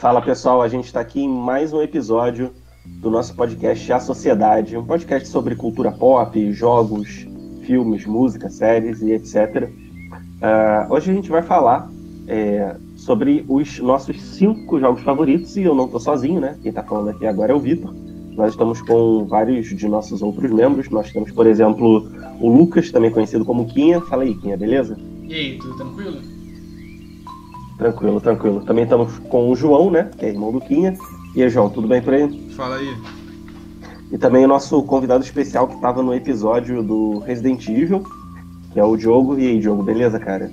Fala pessoal, a gente está aqui em mais um episódio do nosso podcast A Sociedade, um podcast sobre cultura pop, jogos, filmes, música, séries e etc. Uh, hoje a gente vai falar é, sobre os nossos cinco jogos favoritos e eu não estou sozinho, né? Quem está falando aqui agora é o Vitor. Nós estamos com vários de nossos outros membros. Nós temos, por exemplo, o Lucas, também conhecido como Quinha. Fala aí, Quinha, beleza? E aí, tudo tranquilo? Tranquilo, tranquilo. Também estamos com o João, né? Que é irmão do Quinha. E aí, João, tudo bem por aí? Fala aí. E também o nosso convidado especial que estava no episódio do Resident Evil, que é o Diogo. E aí, Diogo, beleza, cara?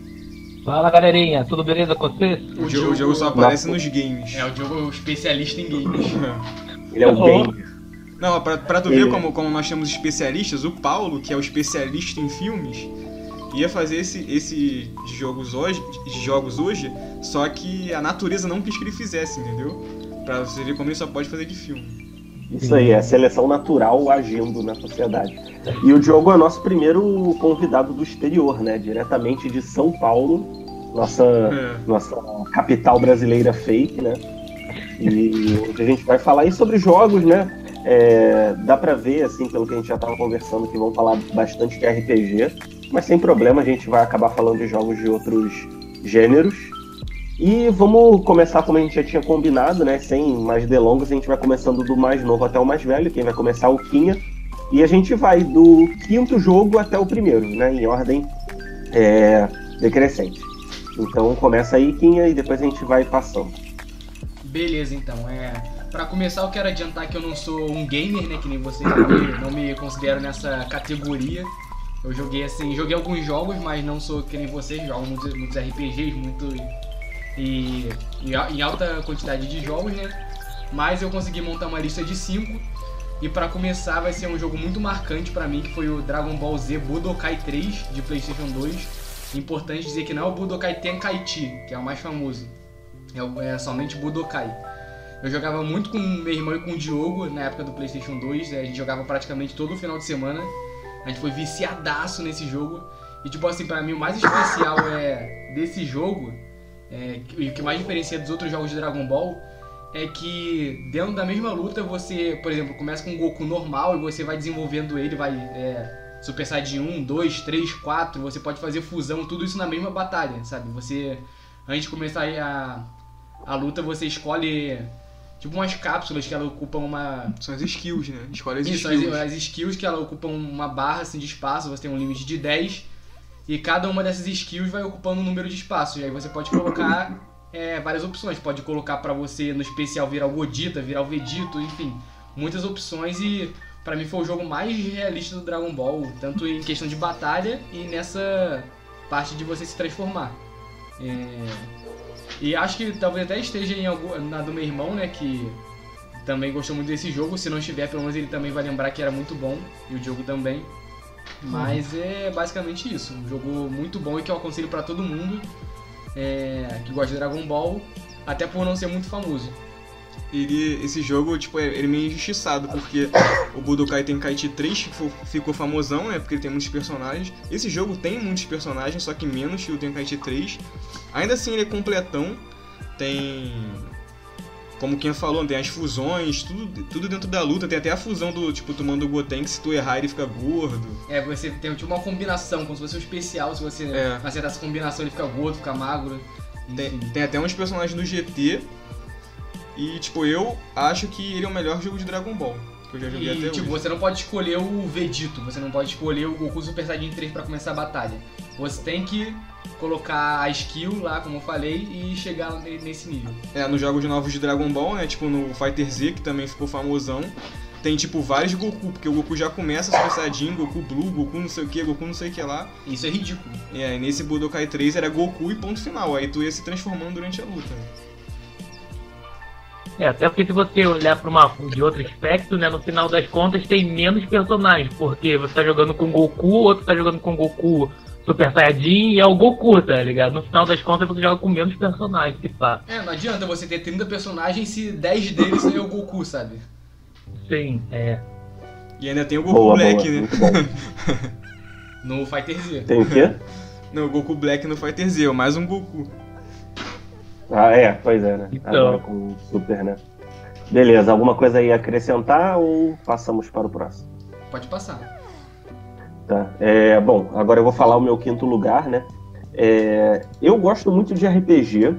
Fala galerinha, tudo beleza com vocês? O, Diogo, o Diogo só aparece nos games. É, o Diogo é o especialista em games. Ele é o gamer. Não, pra, pra tu Ele... ver como, como nós temos especialistas, o Paulo, que é o especialista em filmes, ia fazer esse, esse jogos hoje, jogos hoje, só que a natureza não quis que ele fizesse, entendeu? Pra você ver como ele só pode fazer de filme. Isso aí, é seleção natural agindo na sociedade. E o Diogo é nosso primeiro convidado do exterior, né? Diretamente de São Paulo, nossa, é. nossa capital brasileira fake, né? E hoje a gente vai falar aí sobre jogos, né? É, dá para ver, assim, pelo que a gente já estava conversando, que vão falar bastante de RPG, mas sem problema, a gente vai acabar falando de jogos de outros gêneros. E vamos começar como a gente já tinha combinado, né? Sem mais delongas, a gente vai começando do mais novo até o mais velho, quem vai começar é o Quinha. E a gente vai do quinto jogo até o primeiro, né? Em ordem é, decrescente. Então começa aí, Quinha, e depois a gente vai passando. Beleza, então. É, para começar, eu quero adiantar que eu não sou um gamer, né? Que nem vocês não me, não me consideram nessa categoria. Eu joguei assim, joguei alguns jogos, mas não sou que nem vocês, jogo muitos, muitos RPGs, muito. E, e, em alta quantidade de jogos, né? Mas eu consegui montar uma lista de 5. E para começar vai ser um jogo muito marcante para mim, que foi o Dragon Ball Z Budokai 3 de Playstation 2. Importante dizer que não é o Budokai Tenkaichi, que é o mais famoso. É, é somente Budokai. Eu jogava muito com meu irmão e com o Diogo na época do PlayStation 2. A gente jogava praticamente todo final de semana. A gente foi viciadaço nesse jogo. E tipo assim, pra mim o mais especial é desse jogo, é, e o que mais diferencia dos outros jogos de Dragon Ball, é que dentro da mesma luta você, por exemplo, começa com um Goku normal e você vai desenvolvendo ele, vai é, Super Saiyajin 1, 2, 3, 4, você pode fazer fusão, tudo isso na mesma batalha, sabe? Você, antes de começar a, a luta, você escolhe tipo umas cápsulas que ela ocupam uma. São as skills, né? Escolhe as Isso, skills. As, as skills que ela ocupam uma barra assim, de espaço, você tem um limite de 10. E cada uma dessas skills vai ocupando um número de espaços. E aí você pode colocar é, várias opções. Pode colocar para você no especial virar o Godita, virar o Vegito, enfim. Muitas opções e para mim foi o jogo mais realista do Dragon Ball, tanto em questão de batalha e nessa parte de você se transformar. É... E acho que talvez até esteja em algum, na do meu irmão, né? Que também gostou muito desse jogo. Se não estiver, pelo menos ele também vai lembrar que era muito bom. E o jogo também. Mas uhum. é basicamente isso. Um jogo muito bom e que eu aconselho para todo mundo é, que gosta de Dragon Ball. Até por não ser muito famoso ele, esse jogo, tipo, ele é meio injustiçado, porque o Budokai Tenkaichi 3 ficou, ficou famosão, né, porque ele tem muitos personagens. Esse jogo tem muitos personagens, só que menos que o Tenkaichi 3. Ainda assim, ele é completão, tem... Como quem falou, tem as fusões, tudo, tudo dentro da luta. Tem até a fusão do, tipo, tomando o Goten, que se tu errar ele fica gordo. É, você tem tipo uma combinação, como se fosse um especial, se você é. acertar essa combinação ele fica gordo, fica magro. Tem, tem, até uns personagens do GT e, tipo, eu acho que ele é o melhor jogo de Dragon Ball. Que eu já joguei e, até tipo, hoje. você não pode escolher o Vegito, você não pode escolher o Goku Super Saiyajin 3 pra começar a batalha. Você tem que colocar a skill lá, como eu falei, e chegar nesse nível. É, nos jogos novos de Dragon Ball, né? Tipo no Fighter Z, que também ficou famosão. Tem tipo vários Goku, porque o Goku já começa Super Saiyajin, Goku Blue, Goku não sei o que, Goku não sei o que lá. Isso é ridículo. É, e nesse Budokai 3 era Goku e ponto final. Aí tu ia se transformando durante a luta. É, até porque se você olhar para uma de outro aspecto, né, no final das contas tem menos personagens, porque você tá jogando com Goku, outro tá jogando com Goku Super Saiyajin e é o Goku, tá ligado? No final das contas você joga com menos personagens, se pá. É, não adianta você ter 30 personagens se 10 deles é o Goku, sabe? Sim, é. E ainda tem o Goku boa, Black, boa, né? no Fighter Z. Tem o quê? Não, o Goku Black no Fighter Z, mais um Goku. Ah, é, pois é, né? Então. Agora com o Super, né? Beleza, alguma coisa aí a acrescentar ou passamos para o próximo? Pode passar. Tá. É, bom, agora eu vou falar o meu quinto lugar, né? É, eu gosto muito de RPG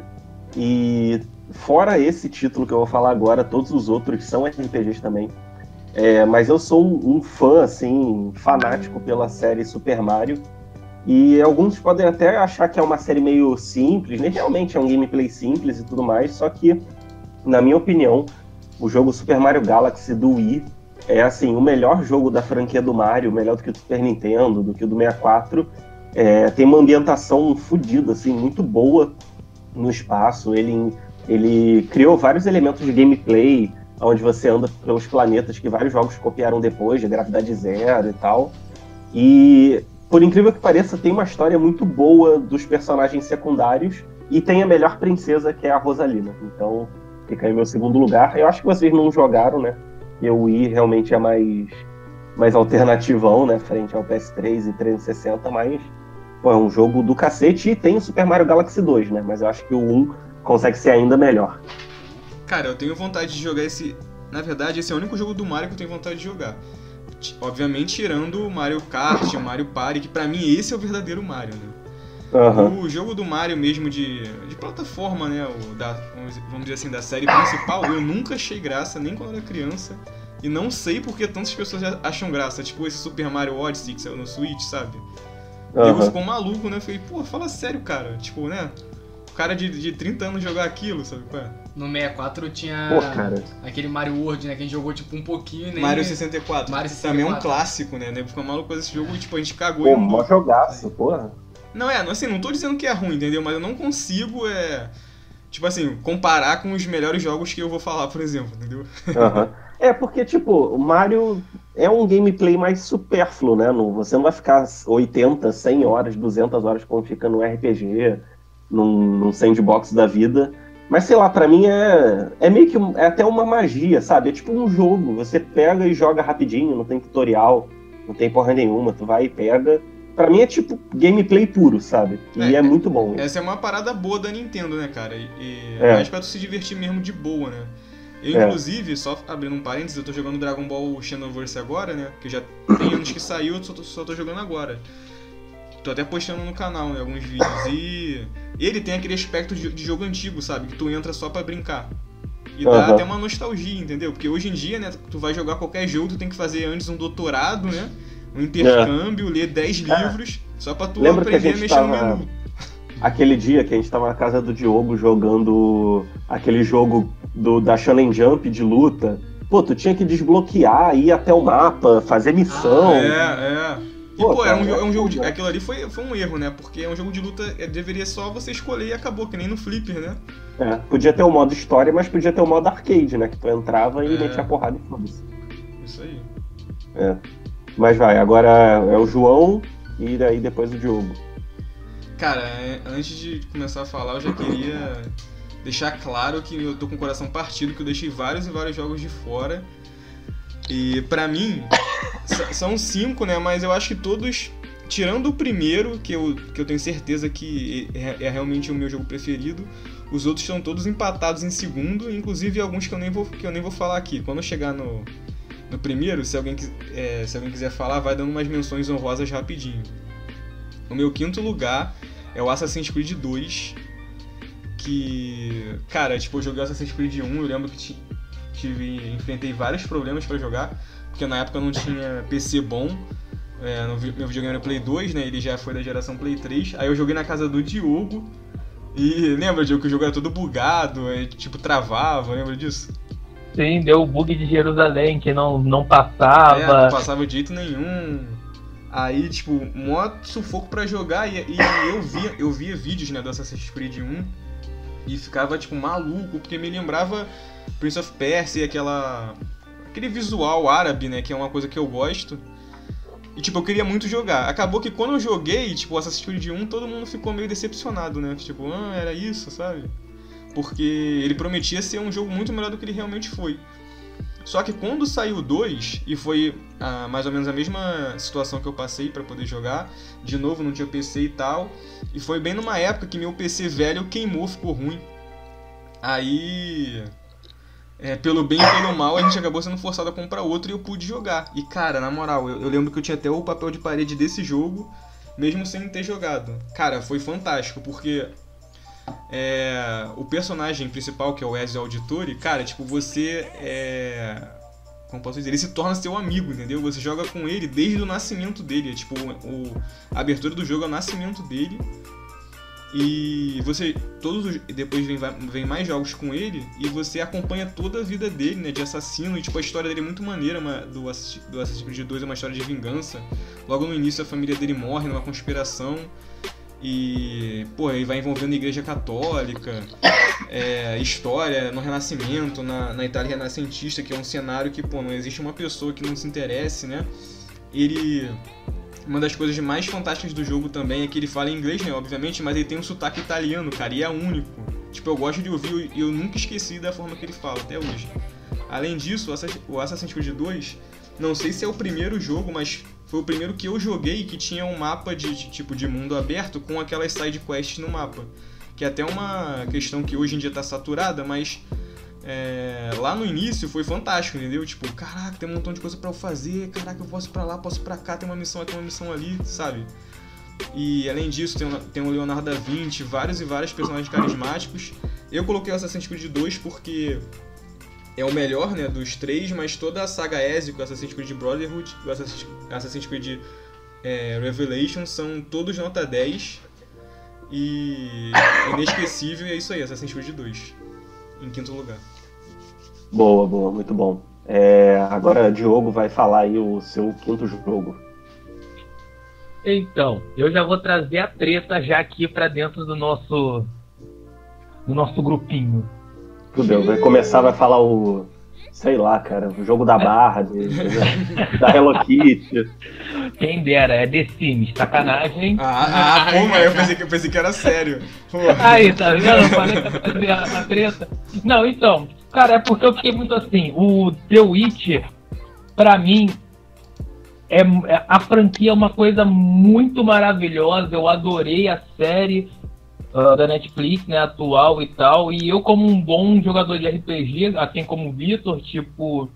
e fora esse título que eu vou falar agora, todos os outros são RPGs também. É, mas eu sou um, um fã, assim, fanático pela série Super Mario. E alguns podem até achar que é uma série meio simples, né? Realmente é um gameplay simples e tudo mais, só que, na minha opinião, o jogo Super Mario Galaxy do Wii é assim o melhor jogo da franquia do Mario, melhor do que o Super Nintendo, do que o do 64. É, tem uma ambientação fodida, assim, muito boa no espaço. Ele, ele criou vários elementos de gameplay, onde você anda pelos planetas que vários jogos copiaram depois, de gravidade zero e tal. E, por incrível que pareça, tem uma história muito boa dos personagens secundários e tem a melhor princesa, que é a Rosalina. Então, fica aí meu segundo lugar. Eu acho que vocês não jogaram, né? E o Wii realmente é mais, mais alternativão, né? Frente ao PS3 e 360, mas pô, é um jogo do cacete e tem o Super Mario Galaxy 2, né? Mas eu acho que o 1 consegue ser ainda melhor. Cara, eu tenho vontade de jogar esse. Na verdade, esse é o único jogo do Mario que eu tenho vontade de jogar. Obviamente, tirando o Mario Kart, o Mario Party, que pra mim esse é o verdadeiro Mario, né? Aham. O jogo do Mario mesmo de, de plataforma, né? O da, vamos dizer- assim, da série principal, eu nunca achei graça, nem quando era criança. E não sei porque tantas pessoas acham graça. Tipo esse Super Mario Odyssey que saiu no Switch, sabe? E eu ficou maluco, né? Eu Falei, pô, fala sério, cara. Tipo, né? O cara de, de 30 anos jogar aquilo, sabe qual é? No 64 tinha Pô, cara. aquele Mario World, né? Que a gente jogou tipo um pouquinho nem. Mario 64. Mario Também é um 64. clássico, né? Nego ficou maluco com esse jogo e tipo, a gente cagou Pô, e mó andou. jogaço, porra. Não, é, assim, não tô dizendo que é ruim, entendeu? Mas eu não consigo, é. Tipo assim, comparar com os melhores jogos que eu vou falar, por exemplo, entendeu? Aham. É, porque, tipo, o Mario é um gameplay mais supérfluo, né? Não, você não vai ficar 80, 100 horas, 200 horas como fica no RPG, num, num sandbox da vida. Mas, sei lá, pra mim é, é meio que é até uma magia, sabe? É tipo um jogo. Você pega e joga rapidinho, não tem tutorial, não tem porra nenhuma. Tu vai e pega. Pra mim é tipo gameplay puro, sabe? E É, é, muito bom. Essa é uma parada boa da Nintendo, né, cara? E, e É. mais pra tu se divertir mesmo de boa, né? Eu, É. inclusive, só abrindo um parênteses, eu tô jogando Dragon Ball Xenoverse agora, né? Que já tem anos que saiu, eu só tô, só tô jogando agora. Tô até postando no canal, né, alguns vídeos. E ele tem aquele aspecto de, jogo antigo, sabe? Que tu entra só pra brincar. E dá Aham. até uma nostalgia, entendeu? Porque hoje em dia, né, tu vai jogar qualquer jogo, tu tem que fazer antes um doutorado, né? Um intercâmbio, ler 10 É. livros, só pra tu Lembra a aprender a, gente mexer no tava- menu. Aquele dia que a gente tava na casa do Diogo jogando aquele jogo do, da Shonen Jump de luta. Pô, tu tinha que desbloquear, ir até o mapa, fazer missão. É, é. E, Pô, pô, é um, é um é jogo de. foda. Aquilo ali foi, foi um erro, né? Porque é um jogo de luta, é, deveria só você escolher e acabou, que nem no Flipper, né? É, podia ter o modo história, mas podia ter o modo arcade, né? Que tu entrava e É. metia porrada e foda-se. Isso aí. Mas vai, agora é o João e daí depois o Diogo. Cara, é, antes de começar a falar, eu já queria deixar claro que eu tô com o coração partido, que eu deixei vários e vários jogos de fora. E pra mim, são cinco, né? Mas eu acho que todos, tirando o primeiro, que eu, que eu tenho certeza que é, é realmente o meu jogo preferido, os outros estão todos empatados em segundo, inclusive alguns que eu nem vou, que eu nem vou falar aqui. Quando eu chegar no, no primeiro, se alguém, é, se alguém quiser falar, vai dando umas menções honrosas rapidinho. O meu quinto lugar é o Assassin's Creed 2. Que. Cara, tipo, eu joguei Assassin's Creed 1, eu lembro que ti- tive. enfrentei vários problemas pra jogar, porque na época eu não tinha PC bom. É, no meu videogame era Play 2, né? Ele já foi da geração Play 3. Aí eu joguei na casa do Diogo. E lembra, Diogo, que o jogo era todo bugado, é, tipo, travava, lembra disso? Sim, deu o bug de Jerusalém que não, não É, passava. não passava de jeito nenhum. Aí, tipo, mó sufoco pra jogar e, e eu via, eu via vídeos, né, do Assassin's Creed 1 e ficava, tipo, maluco, porque me lembrava Prince of Persia, aquela aquele visual árabe, né, que é uma coisa que eu gosto. E, tipo, eu queria muito jogar. Acabou que quando eu joguei, tipo, Assassin's Creed 1, todo mundo ficou meio decepcionado, né? Tipo, ah, era isso, sabe? Porque ele prometia ser um jogo muito melhor do que ele realmente foi. Só que quando saiu o 2, e foi ah, mais ou menos a mesma situação que eu passei pra poder jogar, de novo não tinha PC e tal, e foi bem numa época que meu PC velho queimou, ficou ruim. Aí. É, pelo bem e pelo mal, a gente acabou sendo forçado a comprar outro e eu pude jogar. E cara, na moral, eu, eu lembro que eu tinha até o papel de parede desse jogo, mesmo sem ter jogado. Cara, foi fantástico, porque é, o personagem principal, que é o Ezio Auditore, cara, tipo, você é. Como posso dizer? Ele se torna seu amigo, entendeu? Você joga com ele desde o nascimento dele. É, tipo, o, a abertura do jogo é o nascimento dele. E você. Todos os, Depois vem, vem mais jogos com ele e você acompanha toda a vida dele, né? De assassino. E tipo, a história dele é muito maneira uma, do, do Assassin's Creed 2 é uma história de vingança. Logo no início a família dele morre numa conspiração. E, pô, ele vai envolvendo a igreja católica, é, história no Renascimento, na, na Itália renascentista, que é um cenário que, pô, não existe uma pessoa que não se interesse, né? Ele uma das coisas mais fantásticas do jogo também é que ele fala inglês, né, obviamente, mas ele tem um sotaque italiano, cara, e é único. Tipo, eu gosto de ouvir e eu nunca esqueci da forma que ele fala, até hoje. Além disso, o Assassin's Creed 2, não sei se é o primeiro jogo, mas foi o primeiro que eu joguei que tinha um mapa de, de tipo de mundo aberto com aquelas side quests no mapa. Que é até uma questão que hoje em dia tá saturada, mas é, lá no início foi fantástico, entendeu? Tipo, caraca, tem um montão de coisa para eu fazer, caraca, eu posso ir pra lá, posso ir pra cá, tem uma missão aqui, uma missão ali, sabe? E além disso, tem, tem o Leonardo da Vinci, vários e vários personagens carismáticos. Eu coloquei o Assassin's Creed 2 porque é o melhor, né, dos três, mas toda a saga Ezio, o Assassin's Creed Brotherhood o Assassin's, Creed é, Revelation são todos nota 10. E inesquecível, e é isso aí, Assassin's Creed 2, em quinto lugar. Boa, boa, muito bom. É, agora Diogo vai falar aí o seu quinto jogo. Então, eu já vou trazer a treta já aqui para dentro do nosso do nosso grupinho. Tudo vai começar, vai falar o sei lá, cara, o jogo da barra, de, de, da Hello Kitty. Quem dera, é The Sims, sacanagem. Ah, ah pô, mas eu pensei, que, eu pensei que era sério. Aí, tá vendo? Eu falei que ia fazer a, treta. Não, então, Cara, é porque eu fiquei muito assim. O The Witcher, pra mim, é, é, a franquia é uma coisa muito maravilhosa. Eu adorei a série uh, da Netflix, né, atual e tal. E eu, como um bom jogador de RPG, assim como o Vitor, tipo,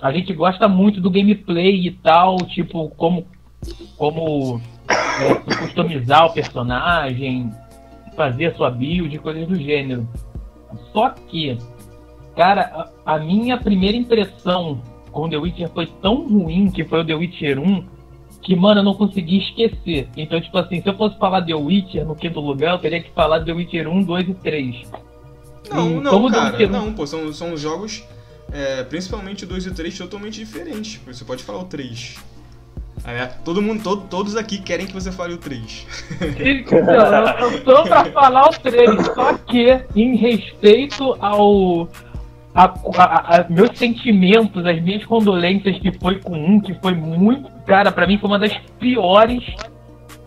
a gente gosta muito do gameplay e tal, tipo, como, como é, customizar o personagem, fazer sua build, coisas do gênero. Só que Cara, a, a, minha primeira impressão com The Witcher foi tão ruim que foi o The Witcher 1 que, mano, eu não consegui esquecer. Então, tipo assim, se eu fosse falar The Witcher no quinto lugar, eu teria que falar The Witcher 1, 2 e 3. Não, e não, cara, Witcher... não, pô, são, são jogos, é, principalmente o 2 e o 3, totalmente diferentes. Você pode falar o 3. É, todo mundo, todo, todos aqui querem que você fale o 3. Então, eu tô pra falar o 3, só que em respeito ao a, a, a, meus sentimentos, as minhas condolências que foi com um, que foi muito. Cara, para mim foi uma das piores,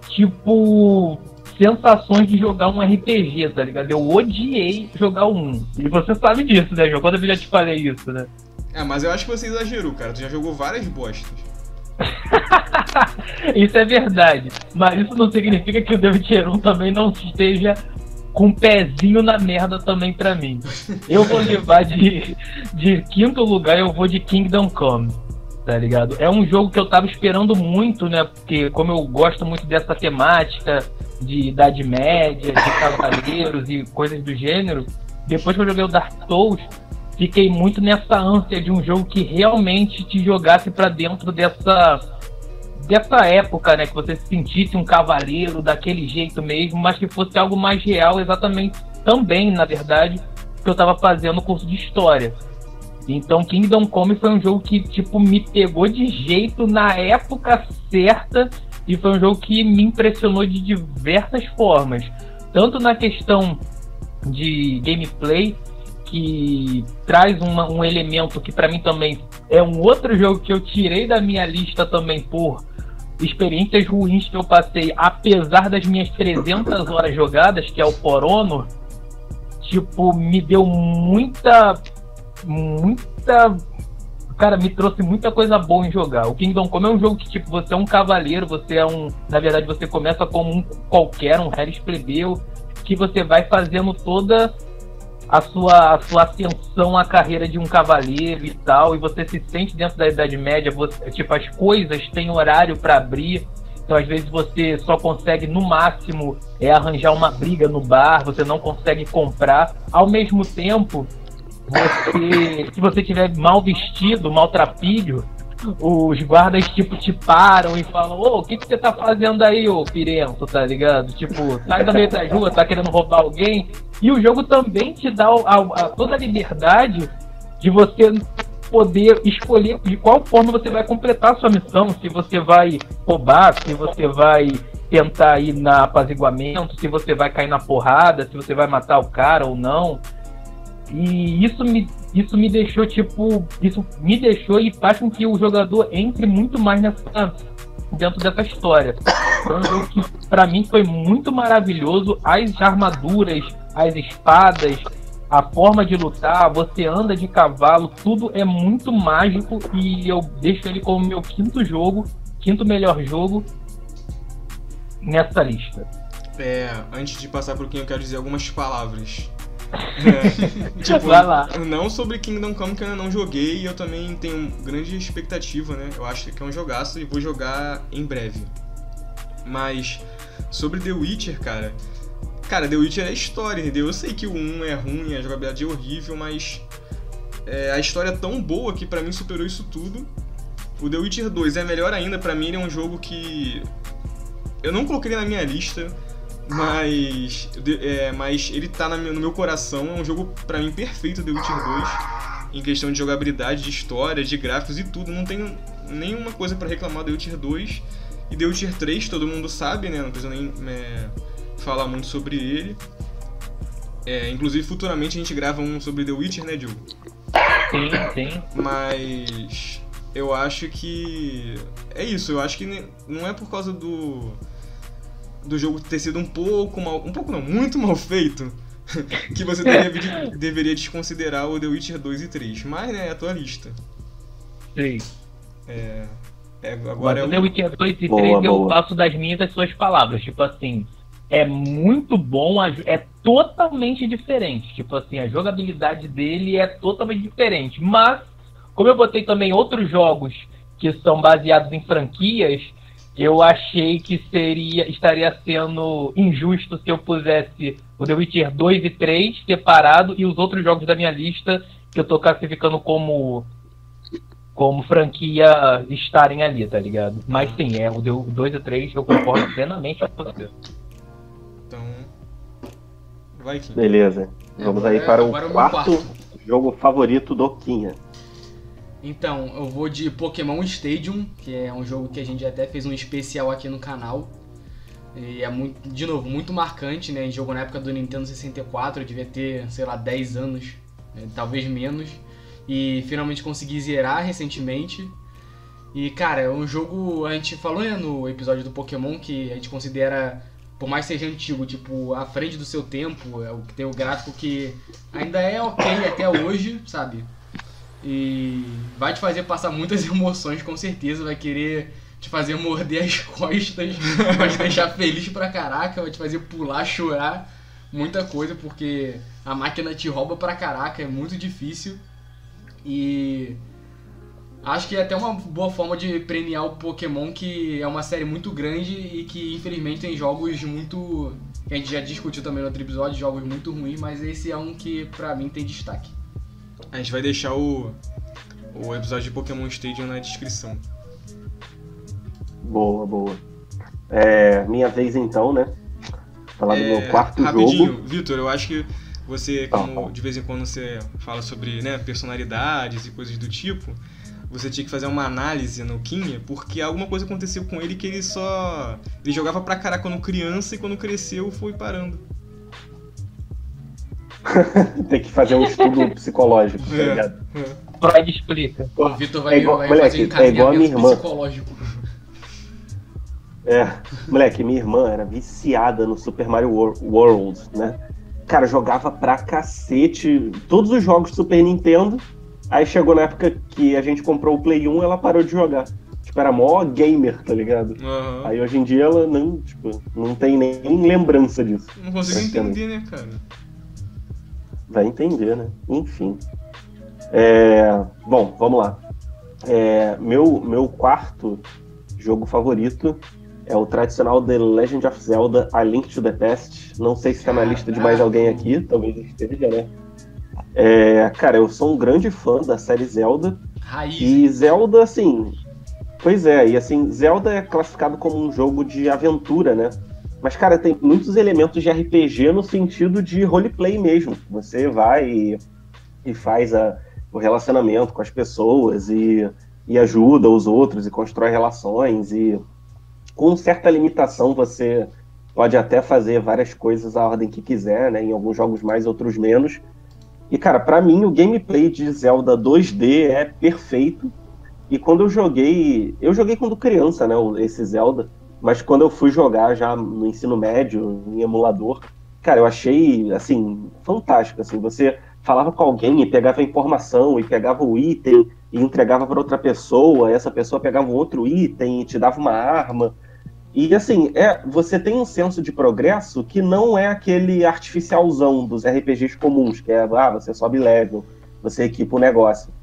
tipo, sensações de jogar um RPG, tá ligado? Eu odiei jogar um. E você sabe disso, né, João? Quando eu já te falei isso, né? É, mas eu acho que você exagerou, cara. Tu já jogou várias bostas. isso é verdade. Mas isso não significa que o David Cherum também não esteja com um pezinho na merda também para mim. Eu vou levar de, de quinto lugar, eu vou de Kingdom Come, tá ligado? É um jogo que eu tava esperando muito, né? Porque como eu gosto muito dessa temática de Idade Média, de cavaleiros e coisas do gênero, depois que eu joguei o Dark Souls, fiquei muito nessa ânsia de um jogo que realmente te jogasse para dentro dessa dessa época, né? Que você se sentisse um cavaleiro daquele jeito mesmo, mas que fosse algo mais real, exatamente também, na verdade, que eu estava fazendo o curso de história. Então Kingdom Come foi um jogo que, tipo, me pegou de jeito na época certa e foi um jogo que me impressionou de diversas formas. Tanto na questão de gameplay, que traz uma, um elemento que para mim também é um outro jogo que eu tirei da minha lista também por experiências ruins que eu passei, apesar das minhas 300 horas jogadas, que é o For Honor, tipo, me deu muita. Muita. Cara, me trouxe muita coisa boa em jogar. O Kingdom Come é um jogo que, tipo, você é um cavaleiro, você é um. Na verdade, você começa como um qualquer, um Harris plebeu, que você vai fazendo toda a sua, a sua ascensão à carreira de um cavaleiro e tal, e você se sente dentro da Idade Média, você, tipo, as coisas têm horário para abrir, então às vezes você só consegue no máximo é arranjar uma briga no bar, você não consegue comprar. Ao mesmo tempo, você, se você tiver mal vestido, maltrapilho, os guardas, tipo, te param e falam, ô, o que, que você tá fazendo aí, ô Pirento, tá ligado? Tipo, sai da meio da rua, tá querendo roubar alguém. E o jogo também te dá a, a, toda a liberdade de você poder escolher de qual forma você vai completar a sua missão, se você vai roubar, se você vai tentar ir na apaziguamento, se você vai cair na porrada, se você vai matar o cara ou não. E isso me, isso me deixou, tipo, isso me deixou e faz com que o jogador entre muito mais nessa, dentro dessa história. Foi um jogo que, pra mim, foi muito maravilhoso. As armaduras, as espadas, a forma de lutar, você anda de cavalo, tudo é muito mágico e eu deixo ele como meu quinto jogo, quinto melhor jogo nessa lista. É, antes de passar pro quem eu quero dizer algumas palavras. É, tipo, Vai lá. não sobre Kingdom Come que eu ainda não joguei e eu também tenho grande expectativa, né? Eu acho que é um jogaço e vou jogar em breve. Mas sobre The Witcher, cara, cara, The Witcher é história, entendeu? Eu sei que o 1 é ruim, a jogabilidade é horrível, mas é, a história é tão boa que pra mim superou isso tudo. O The Witcher 2 é melhor ainda, pra mim ele é um jogo que eu não coloquei na minha lista, mas, é, mas ele tá no meu coração. É um jogo, para mim, perfeito The Witcher 2. Em questão de jogabilidade, de história, de gráficos e tudo. Não tenho nenhuma coisa para reclamar do The Witcher 2. E The Witcher 3, todo mundo sabe, né? Não precisa nem é, falar muito sobre ele. É, inclusive, futuramente a gente grava um sobre The Witcher, né, Diogo? Sim, sim. Mas eu acho que. É isso, eu acho que não é por causa do do jogo ter sido um pouco mal. Um pouco não, muito mal feito. que você deveria, deveria desconsiderar o The Witcher 2 e 3. Mas, né, é a tua lista. Sim. É. é agora Mas é o The Witcher 2 e 3 eu passo das minhas as suas palavras. Tipo assim, é muito bom, é totalmente diferente. Tipo assim, a jogabilidade dele é totalmente diferente. Mas, como eu botei também outros jogos que são baseados em franquias, eu achei que seria estaria sendo injusto se eu pusesse o The Witcher 2 e 3 separado e os outros jogos da minha lista que eu tô classificando como como franquia estarem ali, tá ligado? Mas sim, é o 2 e 3 eu concordo plenamente com você. Então, vai aqui. Beleza. Vamos aí para o quarto, quarto jogo favorito do Quinha. Então, eu vou de Pokémon Stadium, que é um jogo que a gente até fez um especial aqui no canal. E é muito, de novo, muito marcante, né? Jogo na época do Nintendo 64, eu devia ter, sei lá, 10 anos, né? talvez menos. E finalmente consegui zerar recentemente. E, cara, é um jogo. A gente falou né, no episódio do Pokémon que a gente considera, por mais seja antigo, tipo, à frente do seu tempo. É o que tem o gráfico que ainda é ok até hoje, sabe? E vai te fazer passar muitas emoções, com certeza. Vai querer te fazer morder as costas, vai te deixar feliz pra caraca, vai te fazer pular, chorar, muita coisa, porque a máquina te rouba pra caraca, é muito difícil. E acho que é até uma boa forma de premiar o Pokémon, que é uma série muito grande e que infelizmente tem jogos muito. que a gente já discutiu também no outro episódio, jogos muito ruins, mas esse é um que pra mim tem destaque. A gente vai deixar o, o episódio de Pokémon Stadium na descrição. Boa, boa. É, minha vez então, né? Falar é, do meu quarto rapidinho, jogo. Vitor, eu acho que você, como de vez em quando você fala sobre né, personalidades e coisas do tipo, você tinha que fazer uma análise no Kinha, porque alguma coisa aconteceu com ele que ele só. Ele jogava pra caraca quando criança e quando cresceu foi parando. Tem que fazer um estudo psicológico, tá é, ligado? É. Freud explica. O Vitor vai, é igual, vai moleque, fazer é igual a minha irmã. psicológico. É, moleque, minha irmã era viciada no Super Mario World, né? Cara, jogava pra cacete todos os jogos do Super Nintendo. Aí chegou na época que a gente comprou o Play 1, ela parou de jogar. Tipo, era mó gamer, tá ligado? Uhum. Aí hoje em dia ela não, tipo, não tem nem lembrança disso. Não consigo entender, né, cara? Vai entender, né? Enfim. É, bom, vamos lá. É, meu, meu quarto jogo favorito é o tradicional The Legend of Zelda A Link to the Past. Não sei se está na lista de mais alguém aqui, talvez esteja, né? É, cara, eu sou um grande fã da série Zelda. Raiz. E Zelda, assim. Pois é, e assim, Zelda é classificado como um jogo de aventura, né? Mas, cara, tem muitos elementos de RPG no sentido de roleplay mesmo. Você vai e, e faz a, o relacionamento com as pessoas e, e ajuda os outros e constrói relações e com certa limitação você pode até fazer várias coisas à ordem que quiser, né? Em alguns jogos mais, outros menos. E cara, para mim o gameplay de Zelda 2D é perfeito. E quando eu joguei, eu joguei quando criança, né, esse Zelda, mas quando eu fui jogar já no ensino médio, em emulador, cara, eu achei assim fantástico, assim, você falava com alguém e pegava a informação e pegava o item e entregava para outra pessoa, essa pessoa pegava um outro item e te dava uma arma. E assim, é, você tem um senso de progresso que não é aquele artificialzão dos RPGs comuns, que é, ah, você sobe level, você equipa o negócio.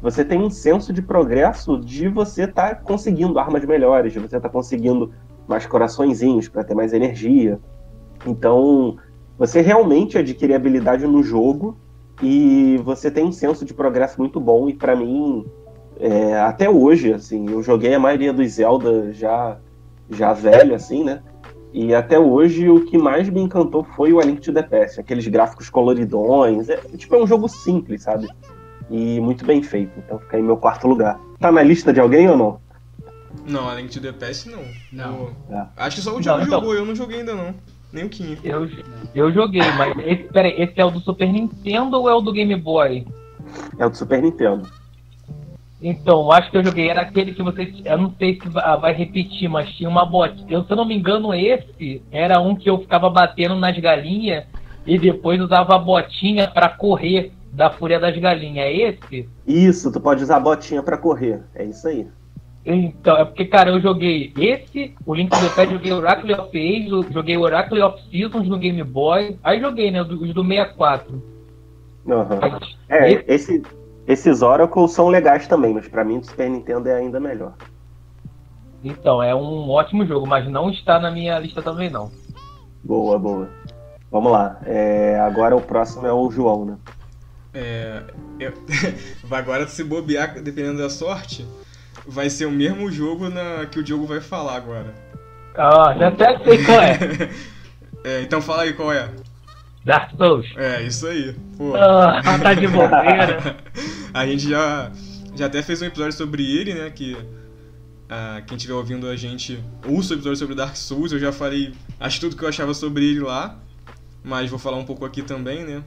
Você tem um senso de progresso de você estar tá conseguindo armas melhores, de você estar tá conseguindo mais coraçõezinhos para ter mais energia. Então, você realmente adquire habilidade no jogo e você tem um senso de progresso muito bom. E para mim, é, até hoje, assim, eu joguei a maioria dos Zelda já já velho, assim, né? E até hoje o que mais me encantou foi o A Link to the Past, aqueles gráficos coloridões. É, tipo, é um jogo simples, sabe? E muito bem feito. Então fica aí meu quarto lugar. Tá na lista de alguém ou não? Não, A Link to the Past não. Não. É. Acho que só o Diogo então... jogou, eu não joguei ainda não. Nem o Kim. Eu, eu joguei, mas esse, peraí, esse é o do Super Nintendo ou é o do Game Boy? É o do Super Nintendo. Então, acho que eu joguei, era aquele que você. Eu não sei se vai repetir, mas tinha uma botinha. Eu, se eu não me engano, esse era um que eu ficava batendo nas galinhas e depois usava a botinha para correr da fúria das galinhas. É esse? Isso, tu pode usar a botinha para correr. É isso aí. Então, é porque, cara, eu joguei esse, o Link do Pé, joguei Oracle of Ages, joguei Oracle of Seasons no Game Boy. Aí joguei, né, os do 64. Uhum. É, esse, esse esses Oracle são legais também, mas para mim o Super Nintendo é ainda melhor. Então, é um ótimo jogo, mas não está na minha lista também não. Boa, boa. Vamos lá. É, agora o próximo é o João, né? É, agora se bobear, dependendo da sorte, vai ser o mesmo jogo na, que o Diogo vai falar agora. Ah, já até sei qual é. é. Então fala aí qual é. Dark Souls. É, isso aí. Pô. Ah, tá de bobeira. a gente já, já até fez um episódio sobre ele, né? Que ah, quem estiver ouvindo a gente ouça o episódio sobre Dark Souls. Eu já falei, acho tudo que eu achava sobre ele lá. Mas vou falar um pouco aqui também, né?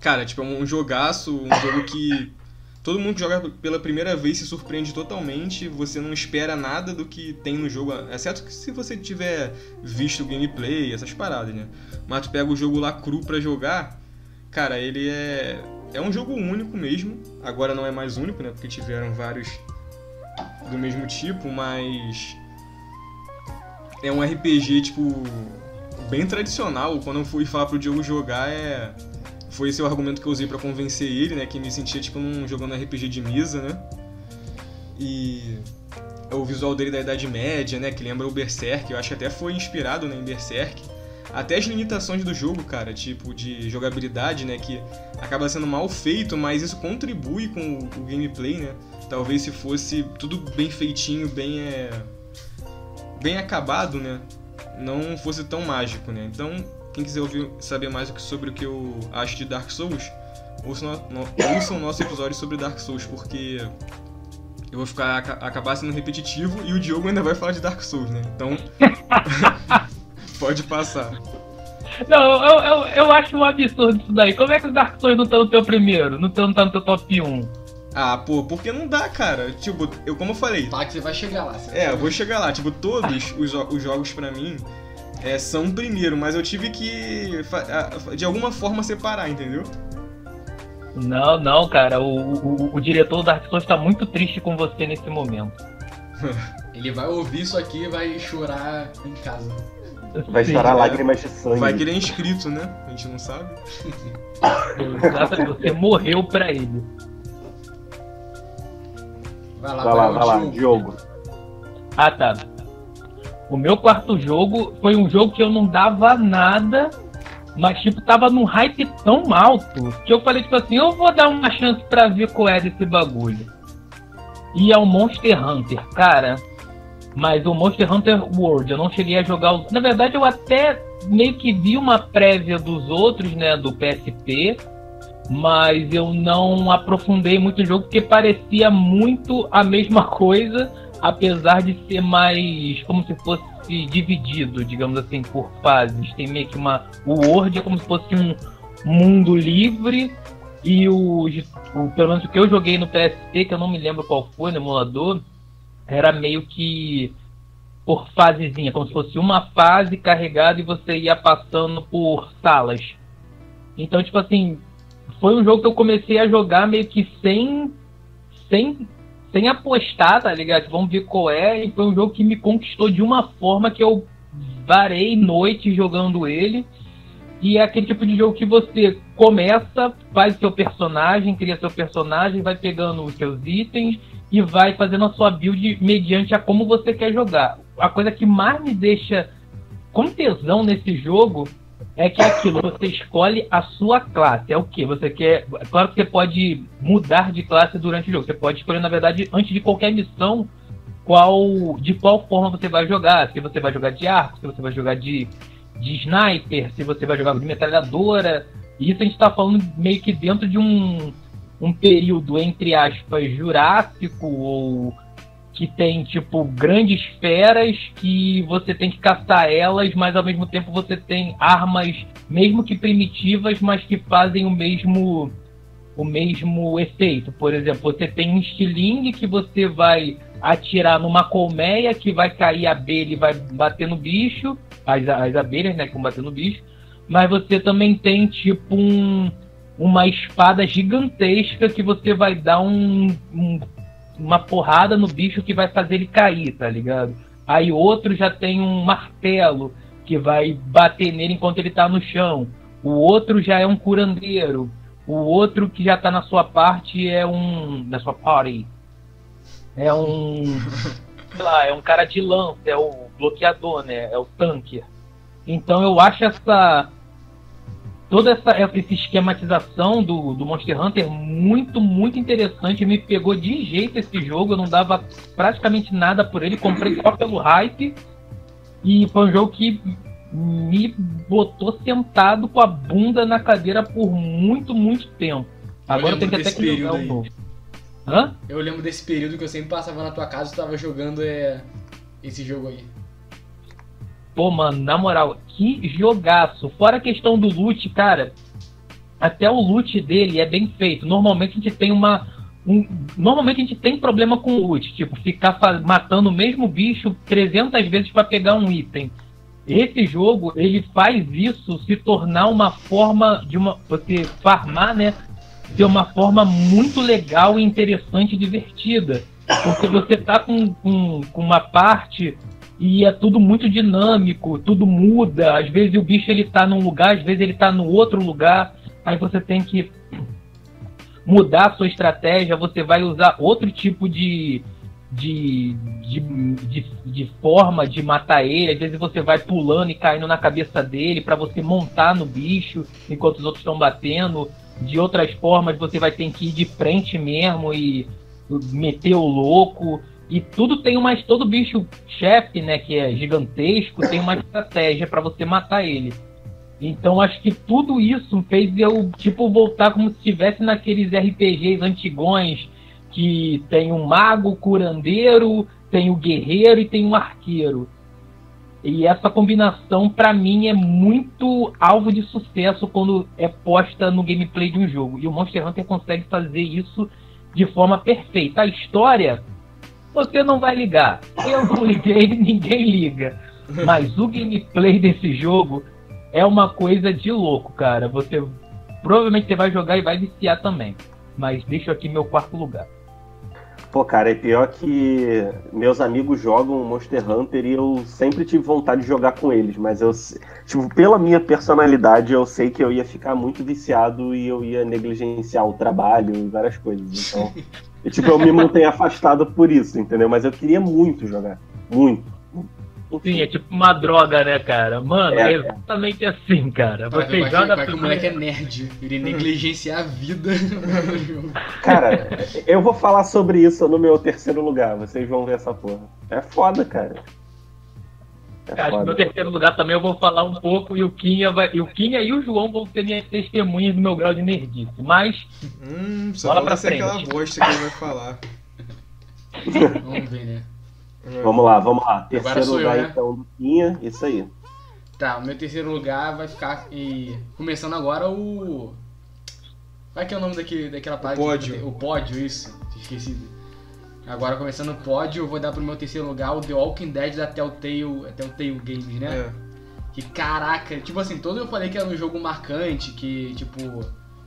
Cara, tipo, é um jogaço, um jogo que todo mundo que joga pela primeira vez se surpreende totalmente. Você não espera nada do que tem no jogo, exceto que se você tiver visto o gameplay, essas paradas, né? mas tu pega o jogo lá cru pra jogar, cara, ele é. É um jogo único mesmo. Agora não é mais único, né? Porque tiveram vários do mesmo tipo, mas. É um RPG, tipo. Bem tradicional. Quando eu fui falar pro Diogo jogar, é. Foi esse o argumento que eu usei para convencer ele, né? Que me sentia, tipo, num, jogando RPG de mesa, né? E o visual dele da Idade Média, né? Que lembra o Berserk. Eu acho que até foi inspirado né, em Berserk. Até as limitações do jogo, cara, tipo de jogabilidade, né, que acaba sendo mal feito, mas isso contribui com o, o gameplay, né? Talvez se fosse tudo bem feitinho, bem é bem acabado, né, não fosse tão mágico, né? Então, quem quiser ouvir, saber mais sobre o que eu acho de Dark Souls, ouçam, no, ouçam o nosso episódio sobre Dark Souls, porque eu vou ficar acabar sendo repetitivo e o Diogo ainda vai falar de Dark Souls, né? Então Pode passar. Não, eu, eu, eu acho um absurdo isso daí. Como é que os Dark Souls não tá no teu primeiro? Não tá no teu top 1? Ah, pô, porque não dá, cara. Tipo, eu como eu falei. Fala que você vai chegar lá. é, eu vou chegar lá. Tipo, todos os, os jogos pra mim é, são primeiro, mas eu tive que de alguma forma separar, entendeu? Não, não, cara. O, o, o diretor do Dark Souls tá muito triste com você nesse momento. Ele vai ouvir isso aqui e vai chorar em casa. Vai Sim, chorar é. lágrimas de sangue. Vai que ele é inscrito, né? A gente não sabe. Exato, você morreu pra ele. Vai lá, Vai lá, é o vai lá? Diogo. Ah, tá. O meu quarto jogo foi um jogo que eu não dava nada, mas, tipo, tava num hype tão alto que eu falei, tipo assim, eu vou dar uma chance pra ver qual é desse bagulho. E é o Monster Hunter, cara. Mas o Monster Hunter World, eu não cheguei a jogar. o- Na verdade, eu até meio que vi uma prévia dos outros, né, do PSP. Mas eu não aprofundei muito o jogo porque parecia muito a mesma coisa, apesar de ser mais como se fosse dividido, digamos assim, por fases. Tem meio que uma. O World é como se fosse um mundo livre e o, o pelo menos o que eu joguei no PSP, que eu não me lembro qual foi no emulador, era meio que por fasezinha, como se fosse uma fase carregada e você ia passando por salas. Então, tipo assim, foi um jogo que eu comecei a jogar meio que sem sem sem apostar, tá ligado? Vamos ver qual é, e foi um jogo que me conquistou de uma forma que eu varei noite jogando ele. E é aquele tipo de jogo que você começa, faz seu personagem, cria seu personagem, vai pegando os seus itens e vai fazendo a sua build mediante a como você quer jogar. A coisa que mais me deixa com tesão nesse jogo é que é aquilo, você escolhe a sua classe. É o que? Você quer. Claro que você pode mudar de classe durante o jogo. Você pode escolher, na verdade, antes de qualquer missão, qual de qual forma você vai jogar. Se você vai jogar de arco, se você vai jogar de, de sniper, se você vai jogar de metralhadora. E isso a gente está falando meio que dentro de um, um período, entre aspas, jurássico ou que tem, tipo, grandes feras que você tem que caçar elas, mas ao mesmo tempo você tem armas, mesmo que primitivas, mas que fazem o mesmo o mesmo efeito. Por exemplo, você tem um estilingue que você vai atirar numa colmeia que vai cair abelha e vai bater no bicho, as, as abelhas, né, que vão bater no bicho, mas você também tem, tipo, um, uma espada gigantesca que você vai dar um, um uma porrada no bicho que vai fazer ele cair, tá ligado? Aí outro já tem um martelo que vai bater nele enquanto ele tá no chão. O outro já é um curandeiro. O outro que já tá na sua parte é um. na sua party. É um. sei lá, é um cara de lança, é o bloqueador, né? É o tanque. Então eu acho essa. Toda essa, essa esquematização do, do Monster Hunter muito, muito interessante. Me pegou de jeito esse jogo. Eu não dava praticamente nada por ele. Comprei só pelo hype. E foi um jogo que me botou sentado com a bunda na cadeira por muito, muito tempo. Agora eu tenho que até que jogar um novo. Hã? Eu lembro desse período que eu sempre passava na tua casa e tava jogando é, esse jogo aí. Pô, mano, na moral, que jogaço. Fora a questão do loot, cara, até o loot dele é bem feito. Normalmente a gente tem uma. um- normalmente a gente tem problema com loot, tipo, ficar matando o mesmo bicho 300 vezes pra pegar um item. Esse jogo, ele faz isso se tornar uma forma de uma. Você farmar, né? De uma forma muito legal interessante e divertida. Porque você tá com, com, com uma parte e é tudo muito dinâmico, tudo muda. Às vezes o bicho ele tá num lugar, às vezes ele tá no outro lugar. Aí você tem que mudar a sua estratégia, você vai usar outro tipo de, de, de, de, de forma de matar ele. Às vezes você vai pulando e caindo na cabeça dele para você montar no bicho enquanto os outros estão batendo. De outras formas você vai ter que ir de frente mesmo e meter o louco. E tudo tem uma. Todo bicho chefe, né, que é gigantesco, tem uma estratégia para você matar ele. Então acho que tudo isso fez eu, tipo, voltar como se estivesse naqueles RPGs antigões que tem um mago, curandeiro, tem o guerreiro e tem um arqueiro. E essa combinação, pra mim, é muito alvo de sucesso quando é posta no gameplay de um jogo. E o Monster Hunter consegue fazer isso de forma perfeita. A história, você não vai ligar. Eu não liguei, ninguém liga. Mas o gameplay desse jogo é uma coisa de louco, cara. Você provavelmente você vai jogar e vai viciar também. Mas deixo aqui meu quarto lugar. Pô, cara, é pior que meus amigos jogam Monster Hunter e eu sempre tive vontade de jogar com eles, mas eu, tipo, pela minha personalidade, eu sei que eu ia ficar muito viciado e eu ia negligenciar o trabalho e várias coisas. Então, e, tipo, eu me mantenho afastado por isso, entendeu? Mas eu queria muito jogar. Muito. Sim, é tipo uma droga, né, cara? Mano, é, é exatamente é. assim, cara. Você vai, joga. Vai que o moleque é nerd. Ele negligencia a vida. cara, eu vou falar sobre isso no meu terceiro lugar. Vocês vão ver essa porra. É foda, cara. É cara, no meu terceiro lugar também eu vou falar um pouco e o Kinha, vai, e o Kinha e o João vão ser minhas testemunhas do meu grau de nerdice. Mas. Hum, só bola pra frente. aquela bosta que ele vai falar. Vamos ver, né? Vamos lá, vamos lá. Terceiro lugar, eu, né? então, do Quinha, isso aí. Tá, o meu terceiro lugar vai ficar. E... Começando agora o. Qual é que é o nome daquele, daquela página? O pódio. O pódio, isso. Esqueci. Agora começando o pódio, eu vou dar pro meu terceiro lugar o The Walking Dead da Telltale, Telltale Games, né? É. Que caraca, tipo assim, todo eu falei que era um jogo marcante, que tipo,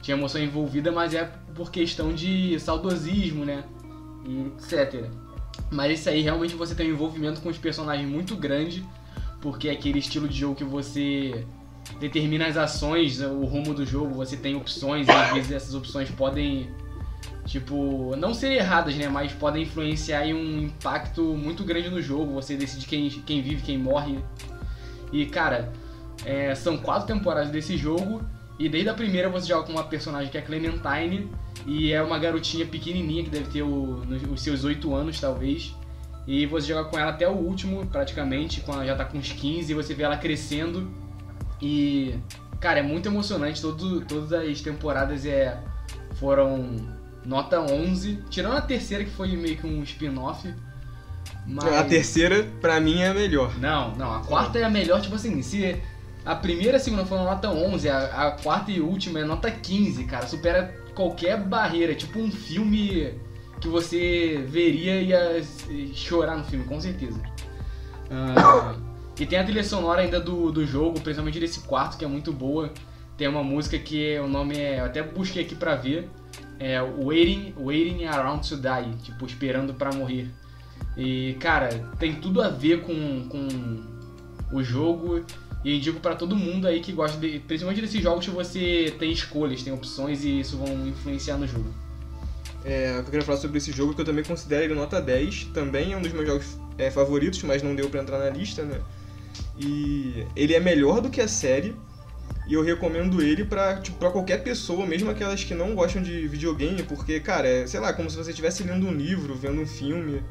tinha emoção envolvida, mas é por questão de saudosismo, né? E etc. Mas esse aí realmente você tem um envolvimento com os personagens muito grande, porque é aquele estilo de jogo que você determina as ações, o rumo do jogo, você tem opções e às vezes essas opções podem tipo, não ser erradas, né, mas podem influenciar em um impacto muito grande no jogo, você decide quem, quem vive, quem morre. E cara, é, são quatro temporadas desse jogo e desde a primeira você joga com uma personagem que é Clementine e é uma garotinha pequenininha que deve ter o, os seus 8 anos talvez. E você joga com ela até o último, praticamente, quando ela já tá com uns 15 e você vê ela crescendo. E cara, é muito emocionante, Todo, todas as temporadas é foram nota 11, tirando a terceira que foi meio que um spin-off. Mas... A terceira, pra mim, é a melhor. Não, não, a quarta é a melhor, tipo assim, se a primeira e a segunda foram nota 11, a, a quarta e última é nota 15, cara. Supera qualquer barreira. Tipo um filme que você veria e ia chorar no filme, com certeza. Uh, e tem a trilha sonora ainda do, do jogo, principalmente desse quarto, que é muito boa. Tem uma música que o nome é. Eu até busquei aqui pra ver. É Waiting, Waiting Around to Die, tipo, esperando para morrer. E, cara, tem tudo a ver com, com o jogo e indico para todo mundo aí que gosta, de, principalmente desses jogos que você tem escolhas, tem opções e isso vão influenciar no jogo. É, eu queria falar sobre esse jogo que eu também considero ele nota 10. Também é um dos meus jogos é, favoritos, mas não deu para entrar na lista, né? E ele é melhor do que a série. E eu recomendo ele pra, tipo, pra qualquer pessoa, mesmo aquelas que não gostam de videogame, porque, cara, é, sei lá, como se você estivesse lendo um livro, vendo um filme.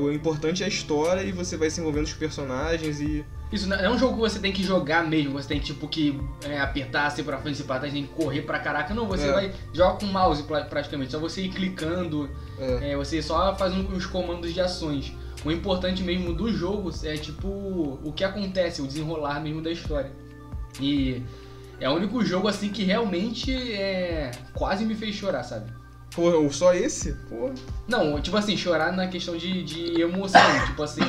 O importante é a história e você vai se envolvendo com os personagens e isso não é um jogo que você tem que jogar mesmo, você tem tipo que é, apertar assim pra frente e pra trás, tem que correr pra caraca. Não, você é. vai joga com o mouse praticamente, só você ir clicando, é. É, você só faz os comandos de ações. O importante mesmo do jogo é tipo o que acontece, o desenrolar mesmo da história. E é o único jogo assim que realmente é, quase me fez chorar, sabe? Porra, só esse? Porra. Não, tipo assim, chorar na questão de, de emoção, tipo assim.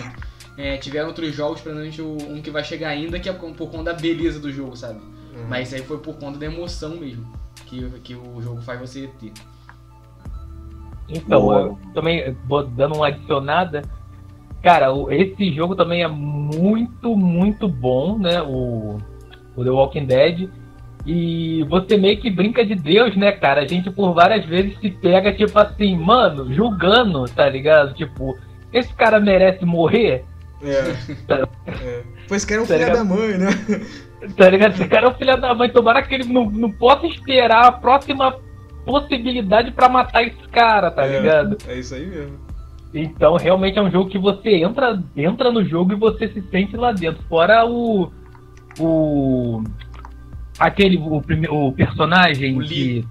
É, tiveram outros jogos, principalmente um que vai chegar ainda, que é por conta da beleza do jogo, sabe? Uhum. Mas aí foi por conta da emoção mesmo que, que o jogo faz você ter. Então, eu também dando uma adicionada, cara, esse jogo também é muito, muito bom, né? O, o The Walking Dead. E você meio que brinca de Deus, né, cara? A gente por várias vezes se pega, tipo assim, mano, julgando, tá ligado? Tipo, esse cara merece morrer? É. é. Pois que era um tá filho da mãe, né? Tá ligado? Esse cara é um filho da mãe. Tomara que ele não, não possa esperar a próxima possibilidade para matar esse cara, tá é, ligado? É isso aí mesmo. Então, realmente é um jogo que você entra, entra no jogo e você se sente lá dentro. Fora o. O. Aquele. O, o personagem o Lee. que.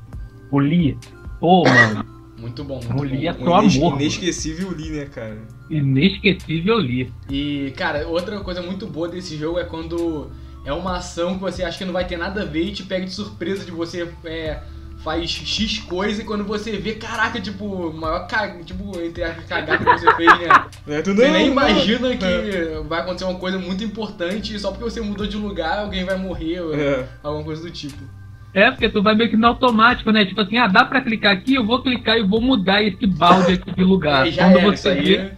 O Lee. Pô, mano. Muito bom. Muito o Lee é só amor. Inesquecível Lee, né, cara? Inesquecível Lee. E, cara, outra coisa muito boa desse jogo é quando é uma ação que você acha que não vai ter nada a ver e te pega de surpresa de você é, faz X coisa e quando você vê, caraca, tipo, maior cag... tipo, entre a cagada que você fez, né? É, tu não, você nem imagina que é. vai acontecer uma coisa muito importante e só porque você mudou de lugar alguém vai morrer ou é. alguma coisa do tipo. É, porque tu vai meio que no automático, né? Tipo assim, ah, dá pra clicar aqui, eu vou clicar e vou mudar esse balde aqui de lugar. Aí já Quando era, você isso aí. vê,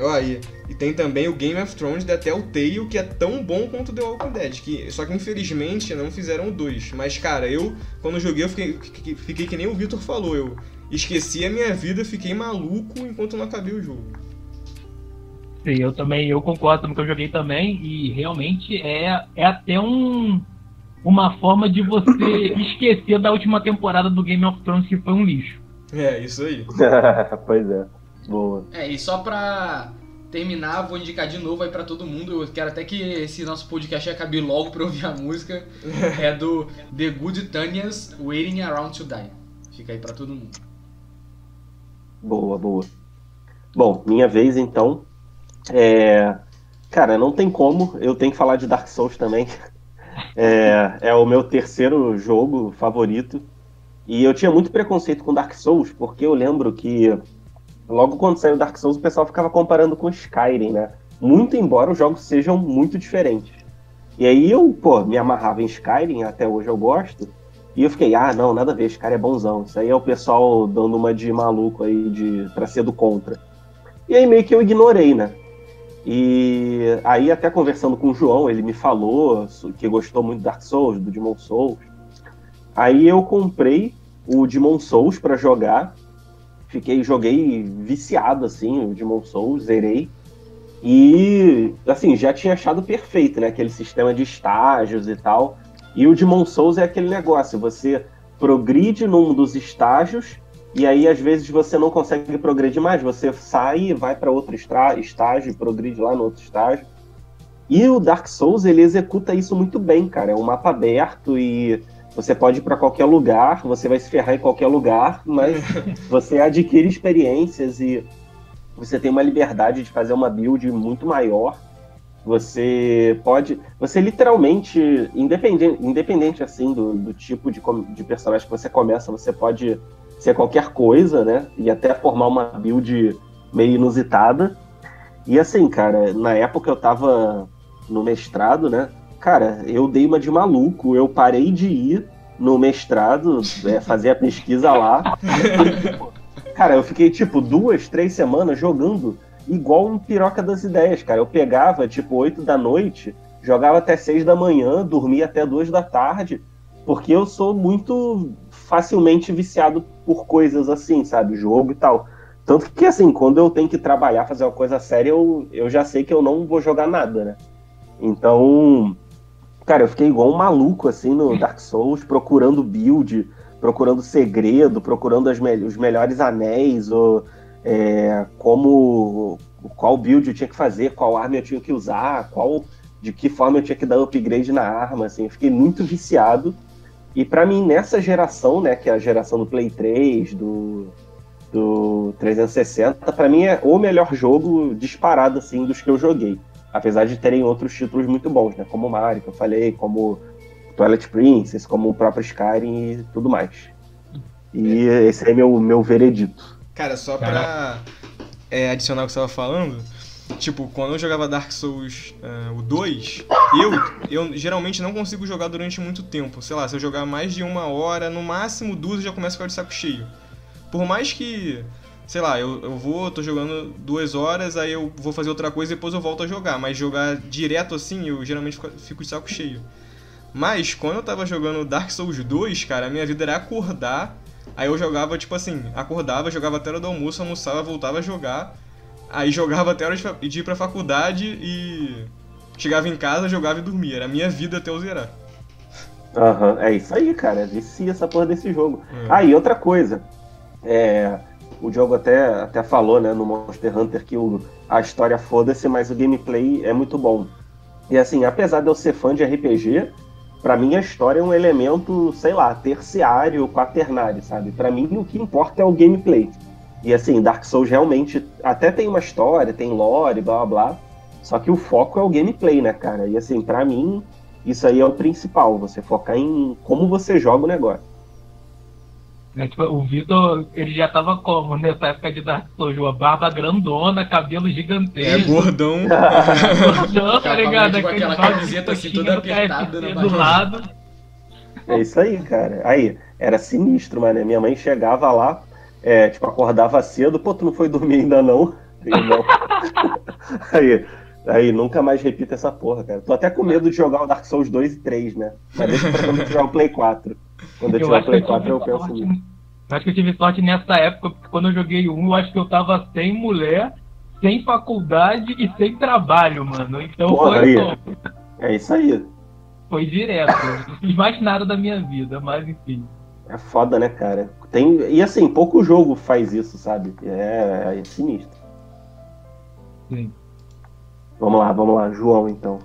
Ó, aí. E tem também o Game of Thrones da Telltale, que é tão bom quanto The Walking Dead. Que, só que infelizmente não fizeram o dois. Mas, cara, eu, quando joguei, eu fiquei, fiquei, fiquei que nem o Victor falou. Eu esqueci a minha vida, fiquei maluco enquanto não acabei o jogo. Sim, eu também, eu concordo com o que eu joguei também, e realmente é, é até um, uma forma de você esquecer da última temporada do Game of Thrones, que foi um lixo. É, isso aí. pois é. Boa. É, e só pra terminar, vou indicar de novo aí pra todo mundo. Eu quero até que esse nosso podcast acabe logo pra ouvir a música. É do The Good Tanyas Waiting Around to Die. Fica aí pra todo mundo. Boa, boa. Bom, minha vez então. É... Cara, não tem como, eu tenho que falar de Dark Souls também. É, é o meu terceiro jogo favorito. E eu tinha muito preconceito com Dark Souls, porque eu lembro que logo quando saiu Dark Souls o pessoal ficava comparando com Skyrim, né? Muito embora os jogos sejam muito diferentes. E aí eu, pô, me amarrava em Skyrim, até hoje eu gosto. E eu fiquei, ah, não, nada a ver, esse cara é bonzão. Isso aí é o pessoal dando uma de maluco aí de, pra ser do contra. E aí meio que eu ignorei, né? E aí até conversando com o João, ele me falou que gostou muito do Dark Souls, do Demon Souls. Aí eu comprei o Demon Souls para jogar. Fiquei, joguei viciado assim, o Demon Souls, zerei. E assim, já tinha achado perfeito, né? Aquele sistema de estágios e tal. E o Demon Souls é aquele negócio, você progride num dos estágios e aí às vezes você não consegue progredir mais, você sai e vai para outro estágio, progride lá no outro estágio. E o Dark Souls ele executa isso muito bem, cara. É um mapa aberto e você pode ir para qualquer lugar, você vai se ferrar em qualquer lugar, mas você adquire experiências e você tem uma liberdade de fazer uma build muito maior. Você pode. Você literalmente, independente, independente assim do, do tipo de, de personagem que você começa, você pode ser qualquer coisa, né? E até formar uma build meio inusitada. E assim, cara, na época eu tava no mestrado, né? Cara, eu dei uma de maluco. Eu parei de ir no mestrado, é, fazer a pesquisa lá. Cara, eu fiquei tipo duas, três semanas jogando igual um piroca das ideias, cara. Eu pegava tipo 8 da noite, jogava até 6 da manhã, dormia até 2 da tarde, porque eu sou muito facilmente viciado por coisas assim, sabe? Jogo e tal. Tanto que, assim, quando eu tenho que trabalhar, fazer uma coisa séria, eu, eu já sei que eu não vou jogar nada, né? Então, cara, eu fiquei igual um maluco, assim, no Dark Souls, procurando build, procurando segredo, procurando me- os melhores anéis, ou é, como qual build eu tinha que fazer, qual arma eu tinha que usar, qual de que forma eu tinha que dar upgrade na arma, assim, eu fiquei muito viciado. E pra mim nessa geração, né, que é a geração do Play 3, do do 360, pra mim é o melhor jogo disparado assim dos que eu joguei. Apesar de terem outros títulos muito bons, né, como Mario, que eu falei, como Twilight Princess, como o próprio Skyrim e tudo mais. E esse aí é meu meu veredito. Cara, só pra é, adicionar o que você tava falando, tipo, quando eu jogava Dark Souls ah, o 2, eu, eu geralmente não consigo jogar durante muito tempo. Sei lá, se eu jogar mais de uma hora, no máximo duas, eu já começo a ficar de saco cheio. Por mais que, sei lá, eu, eu vou, tô jogando duas horas, aí eu vou fazer outra coisa e depois eu volto a jogar. Mas jogar direto assim, eu geralmente fico, de saco cheio. Mas quando eu tava jogando Dark Souls 2, cara, a minha vida era acordar. Aí eu jogava, tipo assim, acordava, jogava até a hora do almoço, almoçava, voltava a jogar. Aí jogava até a hora de ir pra faculdade e. Chegava em casa, jogava e dormia. Era a minha vida até eu zerar. Aham, é isso aí, cara. Vicia essa porra desse jogo. É. Ah, e outra coisa. É, o jogo até, até falou, né, no Monster Hunter que o, a história foda-se, mas o gameplay é muito bom. E assim, apesar de eu ser fã de RPG, pra mim a história é um elemento, sei lá, terciário, quaternário, sabe? Pra mim o que importa é o gameplay. E assim, Dark Souls realmente até tem uma história, tem lore, blá blá blá. Só que o foco é o gameplay, né, cara? E assim, pra mim, isso aí é o principal, você focar em como você joga o negócio. Né, tipo, o Vitor, ele já tava como nessa época de Dark Souls? Uma barba grandona, cabelo É, gigantesco. gordão. Gordão, tá ligado? Com Aquele aquela camiseta assim, toda do apertada na do lado. É isso aí, cara. Aí, era sinistro, mano. Minha mãe chegava lá, é, tipo, acordava cedo, pô, tu não foi dormir ainda não? Não. aí, aí, nunca mais repita essa porra, cara. Tô até com medo de jogar o Dark Souls 2 e 3, né? Mas deixa pra quando tiver o Play 4. Quando eu, Eu tiver Play que eu 4, eu tive penso sorte- nisso. Acho que eu tive sorte nessa época, porque quando eu joguei um, eu acho que eu tava sem mulher, sem faculdade e sem trabalho, mano. Então Porra, foi, aí. É isso aí. foi direto. Eu Não fiz mais nada da minha vida, mas enfim. É foda, né, cara? Tem, e assim, pouco jogo faz isso, sabe? É, é sinistro. Sim. Vamos lá, vamos lá, João, então.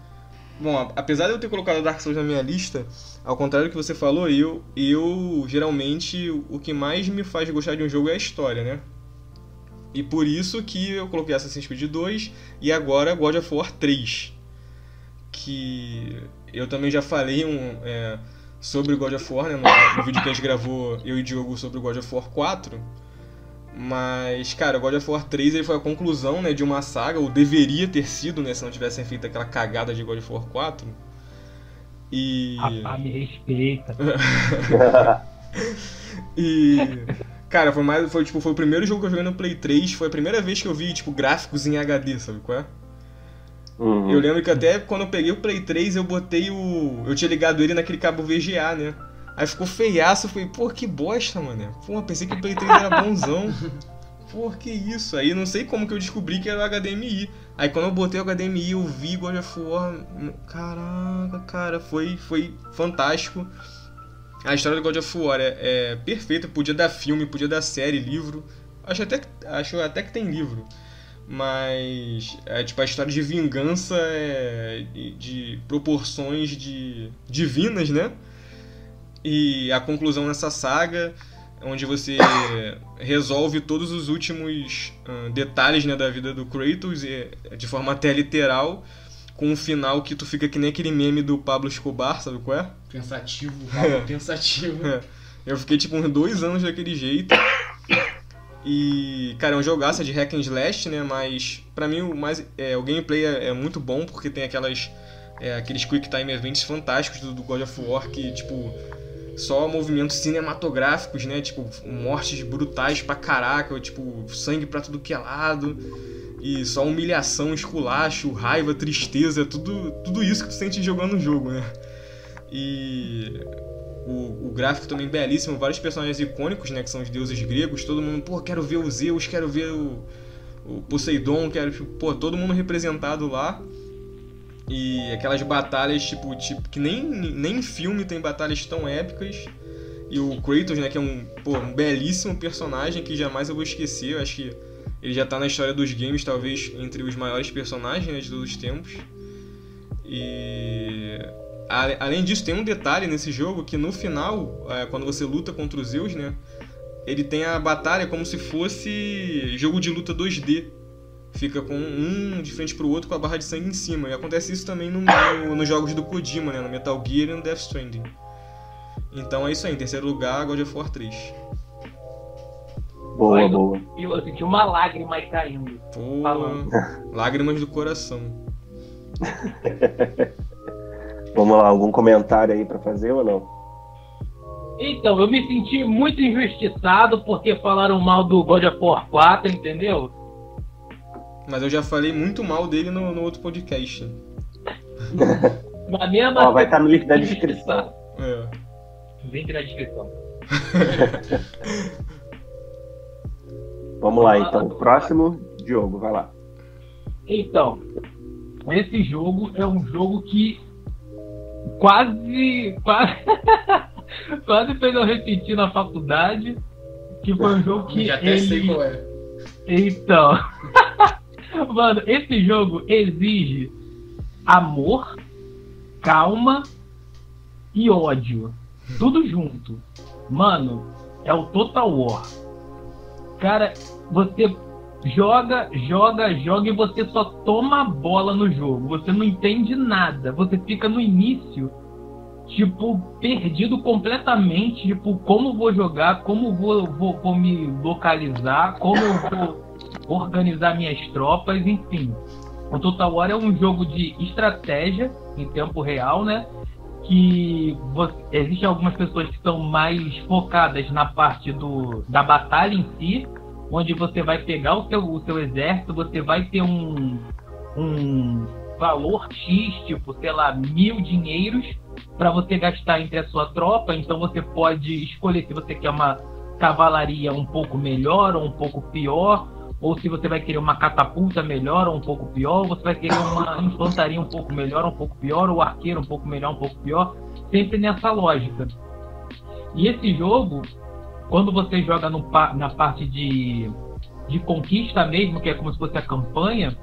Bom, apesar de eu ter colocado Dark Souls na minha lista, ao contrário do que você falou, eu, eu geralmente o que mais me faz gostar de um jogo é a história, né? E por isso que eu coloquei Assassin's Creed 2 e agora God of War 3. Que eu também já falei um, é, sobre God of War, né? No, no vídeo que a gente gravou, eu e Diogo, sobre God of War 4. Mas, cara, God of War 3 ele foi a conclusão né, de uma saga, ou deveria ter sido, né? Se não tivessem feito aquela cagada de God of War 4. E. Rapaz, me respeita. E. Cara, foi mais. Foi, tipo, foi o primeiro jogo que eu joguei no Play 3. Foi a primeira vez que eu vi, tipo, gráficos em HD, sabe qual é? Uhum. Eu lembro que até quando eu peguei o Play 3, eu botei o. Eu tinha ligado ele naquele cabo VGA, né? Aí ficou feiaço, eu falei, pô, que bosta, mano. Pô, pensei que o Play 3 era bonzão. Pô, que isso? Aí não sei como que eu descobri que era HDMI. Aí quando eu botei o HDMI, eu vi God of War. Caraca, cara, foi, foi fantástico. A história do God of War é, é perfeita, podia dar filme, podia dar série, livro. Acho até, que- acho até que tem livro. Mas é, tipo, a história de vingança é de, de proporções de divinas, né? E a conclusão nessa saga, onde você resolve todos os últimos ah, detalhes né, da vida do Kratos, e, de forma até literal, com um final que tu fica que nem aquele meme do Pablo Escobar, sabe qual é? Pensativo, pensativo. É. Eu fiquei tipo uns dois anos daquele jeito. E, cara, é um jogaço de hack and slash, né? Mas pra mim o, mais, é, o gameplay é, é muito bom porque tem aquelas é, aqueles quick time events fantásticos do, do God of War que, tipo, só movimentos cinematográficos, né? Tipo, mortes brutais pra caraca, tipo, sangue pra tudo que é lado. E só humilhação, esculacho, raiva, tristeza, tudo, tudo isso que tu sente jogando o jogo, né? E o, o gráfico também belíssimo, vários personagens icônicos, né, que são os deuses gregos, todo mundo, pô, quero ver o Zeus, quero ver o, o Poseidon, quero, tipo, pô, todo mundo representado lá. E aquelas batalhas, tipo, tipo que nem, nem em filme tem batalhas tão épicas. E o Kratos, né, que é um, pô, um belíssimo personagem que jamais eu vou esquecer, eu acho que ele já tá na história dos games, talvez entre os maiores personagens né, de todos os tempos. E Além disso, tem um detalhe nesse jogo que no final, é, quando você luta contra os Zeus, né? Ele tem a batalha como se fosse jogo de luta 2D. Fica com um de frente pro outro com a barra de sangue em cima. E acontece isso também no, no- nos jogos do Kojima, né? No Metal Gear e no Death Stranding. Então é isso aí. Em terceiro lugar, God of War 3. Boa, boa. E eu senti uma lágrima aí caindo. Pô, Falando. lágrimas do coração. Vamos lá, algum comentário aí pra fazer ou não? Então, eu me senti muito injustiçado porque falaram mal do God of War 4, entendeu? Mas eu já falei muito mal dele no, no outro podcast. Mas mesmo Ó, vai estar no link da descrição. É. Link na descrição. Vamos lá, então. Próximo, Diogo, vai lá. Então, esse jogo é um jogo que quase. quase, quase fez eu repetir na faculdade. Que foi um jogo que. Já até sei ele... qual é. Então. Mano, esse jogo exige amor, calma e ódio. Tudo junto. Mano, é o Total War. Cara, você joga, joga, joga e você só toma a bola no jogo. Você não entende nada. Você fica no início, tipo, perdido completamente. Tipo, como vou jogar, como vou, vou, vou me localizar, como eu vou organizar minhas tropas, enfim. O Total War é um jogo de estratégia em tempo real, né? que existem algumas pessoas que são mais focadas na parte do, da batalha em si, onde você vai pegar o seu, o seu exército, você vai ter um, um valor X, tipo, sei lá, mil dinheiros para você gastar entre a sua tropa. Então você pode escolher se você quer uma cavalaria um pouco melhor ou um pouco pior, ou se você vai querer uma catapulta melhor ou um pouco pior, ou você vai querer uma infantaria um pouco melhor um pouco pior, ou arqueiro um pouco melhor um pouco pior, sempre nessa lógica. E esse jogo, quando você joga no, na parte de, de conquista mesmo, que é como se fosse a campanha,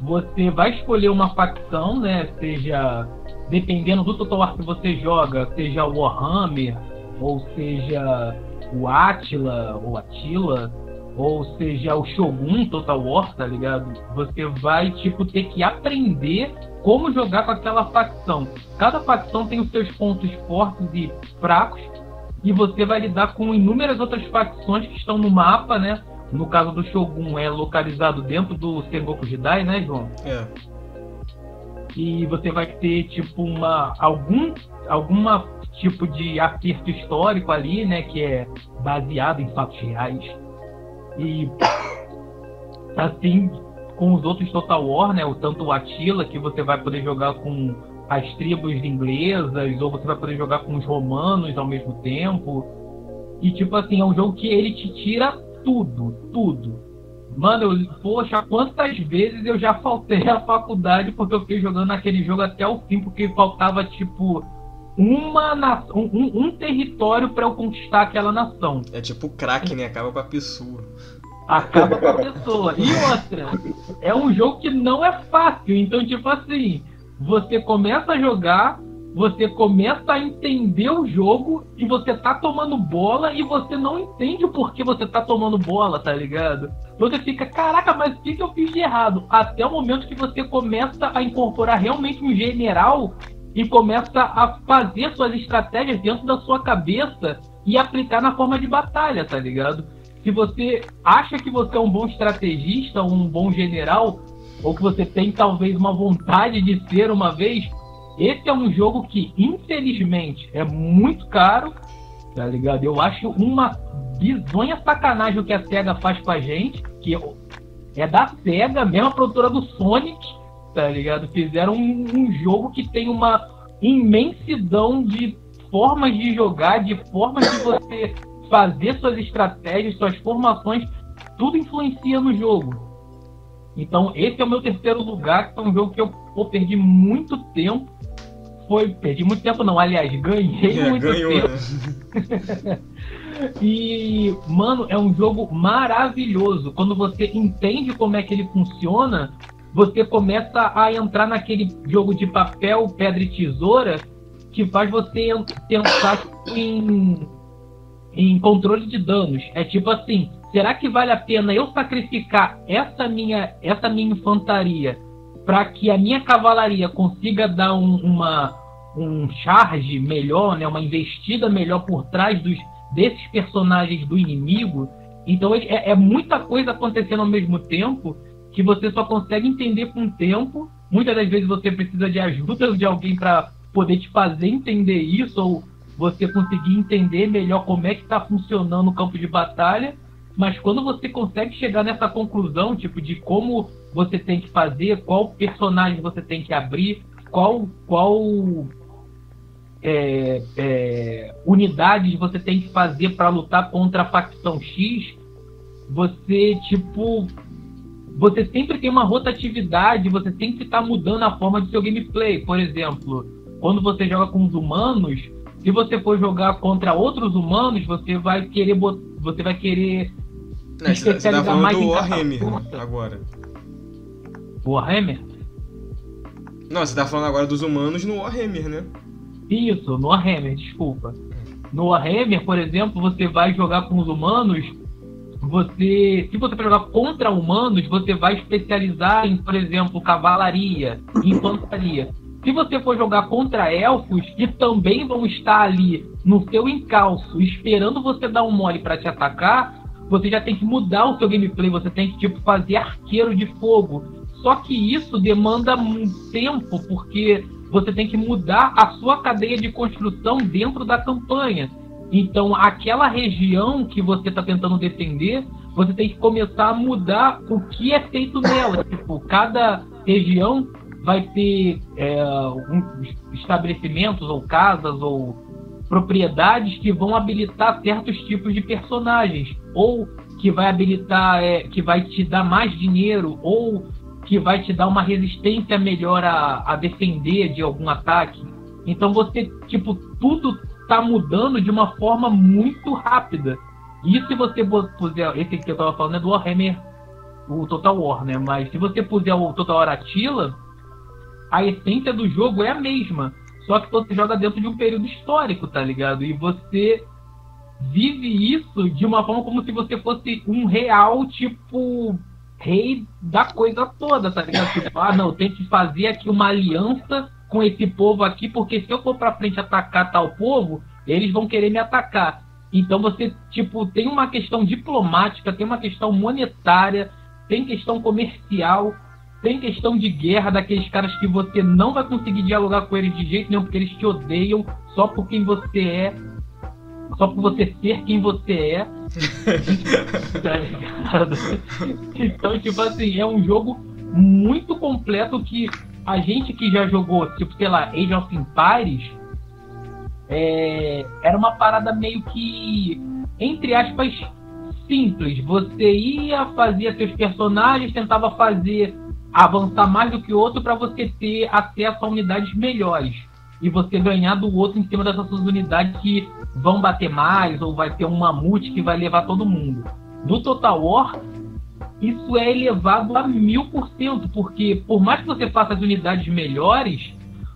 você vai escolher uma facção, né? Seja dependendo do Total War que você joga, seja o Warhammer, ou seja o Atila, ou Atila, ou seja, o Shogun Total War, tá ligado? Você vai, tipo, ter que aprender como jogar com aquela facção. Cada facção tem os seus pontos fortes e fracos, e você vai lidar com inúmeras outras facções que estão no mapa, né? No caso do Shogun, é localizado dentro do Sengoku Jidai, né, João? É. E você vai ter, tipo, uma. algum. alguma tipo de acerto histórico ali, né? Que é baseado em fatos reais e assim, com os outros Total War, né? O tanto o Attila, que você vai poder jogar com as tribos inglesas, ou você vai poder jogar com os romanos ao mesmo tempo. E tipo assim, é um jogo que ele te tira tudo, tudo. Mano, eu, poxa, quantas vezes eu já faltei à faculdade porque eu fiquei jogando aquele jogo até o fim, porque faltava, tipo, uma nação, um, um território para eu conquistar aquela nação. É tipo crack, né? Acaba com a pessoa. Acaba com a pessoa. E outra, é um jogo que não é fácil. Então, tipo assim, você começa a jogar, você começa a entender o jogo e você tá tomando bola e você não entende o porquê você tá tomando bola, tá ligado? Você fica, caraca, mas o que, que eu fiz de errado? Até o momento que você começa a incorporar realmente um general e começa a fazer suas estratégias dentro da sua cabeça e aplicar na forma de batalha, tá ligado? Se você acha que você é um bom estrategista, um bom general, ou que você tem talvez uma vontade de ser uma vez, esse é um jogo que, infelizmente, é muito caro, tá ligado? Eu acho uma bizonha sacanagem o que a SEGA faz com a gente, que é da SEGA, mesma produtora do Sonic, tá ligado? Fizeram um, um jogo que tem uma imensidão de formas de jogar, de formas de você fazer suas estratégias, suas formações, tudo influencia no jogo. Então, esse é o meu terceiro lugar, que é um jogo que eu pô, perdi muito tempo. Foi, perdi muito tempo não, aliás, ganhei é, muito ganhou, tempo. Né? e, mano, é um jogo maravilhoso. Quando você entende como é que ele funciona, você começa a entrar naquele jogo de papel, pedra e tesoura que faz você pensar em, em controle de danos. É tipo assim, será que vale a pena eu sacrificar essa minha, essa minha infantaria para que a minha cavalaria consiga dar um, uma, um charge melhor, né, uma investida melhor por trás dos, desses personagens do inimigo? Então é, é muita coisa acontecendo ao mesmo tempo que você só consegue entender com o tempo. Muitas das vezes você precisa de ajuda de alguém para poder te fazer entender isso, ou você conseguir entender melhor como é que está funcionando o campo de batalha. Mas quando você consegue chegar nessa conclusão, tipo, de como você tem que fazer, qual personagem você tem que abrir, qual, qual é, é, unidades você tem que fazer para lutar contra a facção X, você, tipo, você sempre tem uma rotatividade, você sempre está mudando a forma do seu gameplay. Por exemplo, quando você joga com os humanos, se você for jogar contra outros humanos, você vai querer você vai querer especializar você tá mais do em Warhammer agora. Warhammer? Não, você tá falando agora dos humanos no Warhammer, né? Isso, no Warhammer, desculpa. No Warhammer, por exemplo, você vai jogar com os humanos você, se você for jogar contra humanos, você vai especializar em, por exemplo, cavalaria, infantaria. Se você for jogar contra elfos, que também vão estar ali no seu encalço, esperando você dar um mole para te atacar, você já tem que mudar o seu gameplay, você tem que tipo fazer arqueiro de fogo. Só que isso demanda um tempo, porque você tem que mudar a sua cadeia de construção dentro da campanha. Então, aquela região que você está tentando defender, você tem que começar a mudar o que é feito nela. Tipo, cada região vai ter é, um, estabelecimentos ou casas ou propriedades que vão habilitar certos tipos de personagens ou que vai habilitar, é, que vai te dar mais dinheiro ou que vai te dar uma resistência melhor a, a defender de algum ataque. Então você, tipo, tudo está mudando de uma forma muito rápida. E se você puser, esse que eu estava falando é do Warhammer, o Total War, né? Mas se você puser o Total War Attila, a essência do jogo é a mesma. Só que você joga dentro de um período histórico, tá ligado? E você vive isso de uma forma como se você fosse um real, tipo, rei da coisa toda, tá ligado? Tipo, ah, não, tem que fazer aqui uma aliança com esse povo aqui, porque se eu for pra frente atacar tal povo, eles vão querer me atacar. Então você, tipo, tem uma questão diplomática, tem uma questão monetária, tem questão comercial, tem questão de guerra daqueles caras que você não vai conseguir dialogar com eles de jeito nenhum, porque eles te odeiam só por quem você é, só por você ser quem você é. tá ligado? Então, tipo assim, é um jogo muito completo que a gente que já jogou, tipo, sei lá, Age of Empires, é, era uma parada meio que, entre aspas, simples. Você ia, fazia seus personagens, tentava fazer avançar mais do que o outro para você ter acesso a unidades melhores e você ganhar do outro em cima dessas suas unidades que vão bater mais ou vai ter um mamute que vai levar todo mundo. No Total War, isso é elevado a mil por cento, porque por mais que você faça as unidades melhores,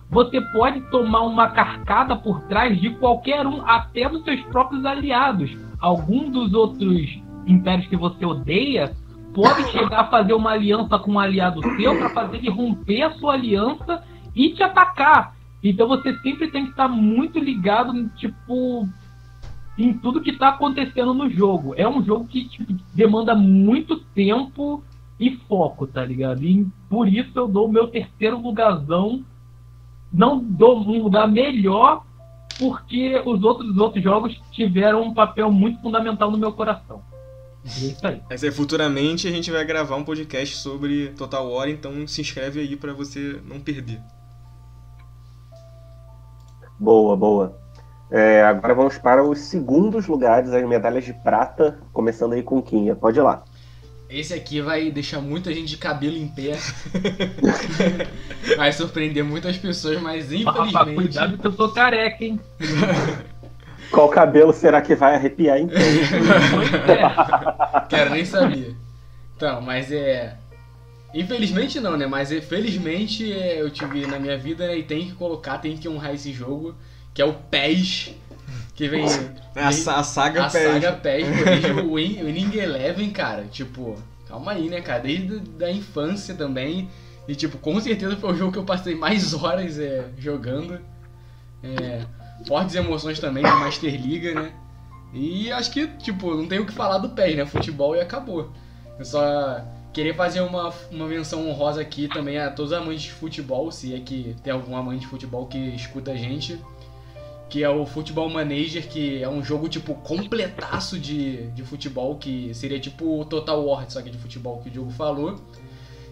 você pode tomar uma carcada por trás de qualquer um, até dos seus próprios aliados. Algum dos outros impérios que você odeia pode chegar a fazer uma aliança com um aliado seu para fazer ele romper a sua aliança e te atacar. Então você sempre tem que estar muito ligado, tipo, em tudo que está acontecendo no jogo. É um jogo que tipo, demanda muito tempo e foco, tá ligado? E por isso eu dou o meu terceiro lugarzão. Não dou um lugar melhor, porque os outros, os outros jogos tiveram um papel muito fundamental no meu coração. É aí, futuramente a gente vai gravar um podcast sobre Total War, então se inscreve aí para você não perder. Boa, boa. É, agora vamos para os segundos lugares, as medalhas de prata, começando aí com Quinha. Pode ir lá. Esse aqui vai deixar muita gente de cabelo em pé. vai surpreender muitas pessoas, mas infelizmente. Rapaz, cuidado que eu sou careca, hein? Qual cabelo será que vai arrepiar então? é. Quero nem saber. Então, mas é. Infelizmente não, né? Mas felizmente é, eu tive na minha vida né? e tem que colocar, tem que honrar esse jogo, que é o PES. Que vem. É a, a saga a PES. A saga PES, desde o Winning Eleven, cara. Tipo, calma aí, né, cara? Desde a infância também. E, tipo, com certeza foi o jogo que eu passei mais horas é, jogando. É, fortes emoções também de Master Liga, né? E acho que, tipo, não tem o que falar do PES, né? Futebol e acabou. Eu só queria fazer uma, uma menção honrosa aqui também a todos os amantes de futebol, se é que tem algum amante de futebol que escuta a gente. Que é o Futebol Manager, que é um jogo, tipo, completaço de, de futebol, que seria tipo o Total War, só que de futebol que o Diogo falou.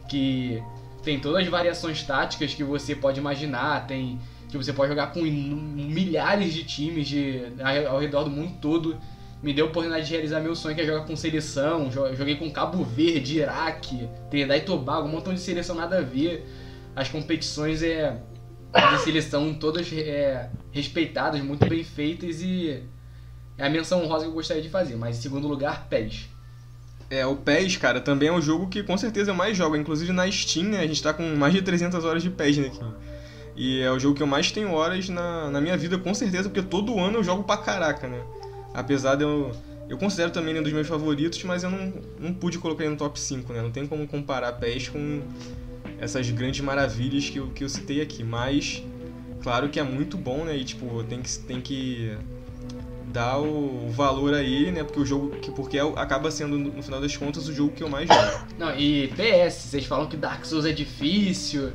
Que tem todas as variações táticas que você pode imaginar, tem que você pode jogar com milhares de times de, ao redor do mundo todo. Me deu a oportunidade de realizar meu sonho, que é jogar com seleção. Joguei com Cabo Verde, Iraque, Trinidad e Tobago, um montão de seleção nada a ver. As competições é, de seleção todas é, respeitadas, muito bem feitas e é a menção honrosa que eu gostaria de fazer. Mas em segundo lugar, PES. É, o PES, cara, também é um jogo que com certeza eu mais jogo. Inclusive na Steam, né, a gente tá com mais de 300 horas de PES, né? E é o jogo que eu mais tenho horas na, na minha vida, com certeza, porque todo ano eu jogo pra caraca, né? Apesar de eu. Eu considero também um dos meus favoritos, mas eu não, não pude colocar ele no top 5, né? Não tem como comparar PES com essas grandes maravilhas que eu, que eu citei aqui. Mas, claro que é muito bom, né? E, tipo, tem que, tem que dar o valor aí, né? Porque o jogo. Porque é acaba sendo, no final das contas, o jogo que eu mais jogo. Não, e PS, vocês falam que Dark Souls é difícil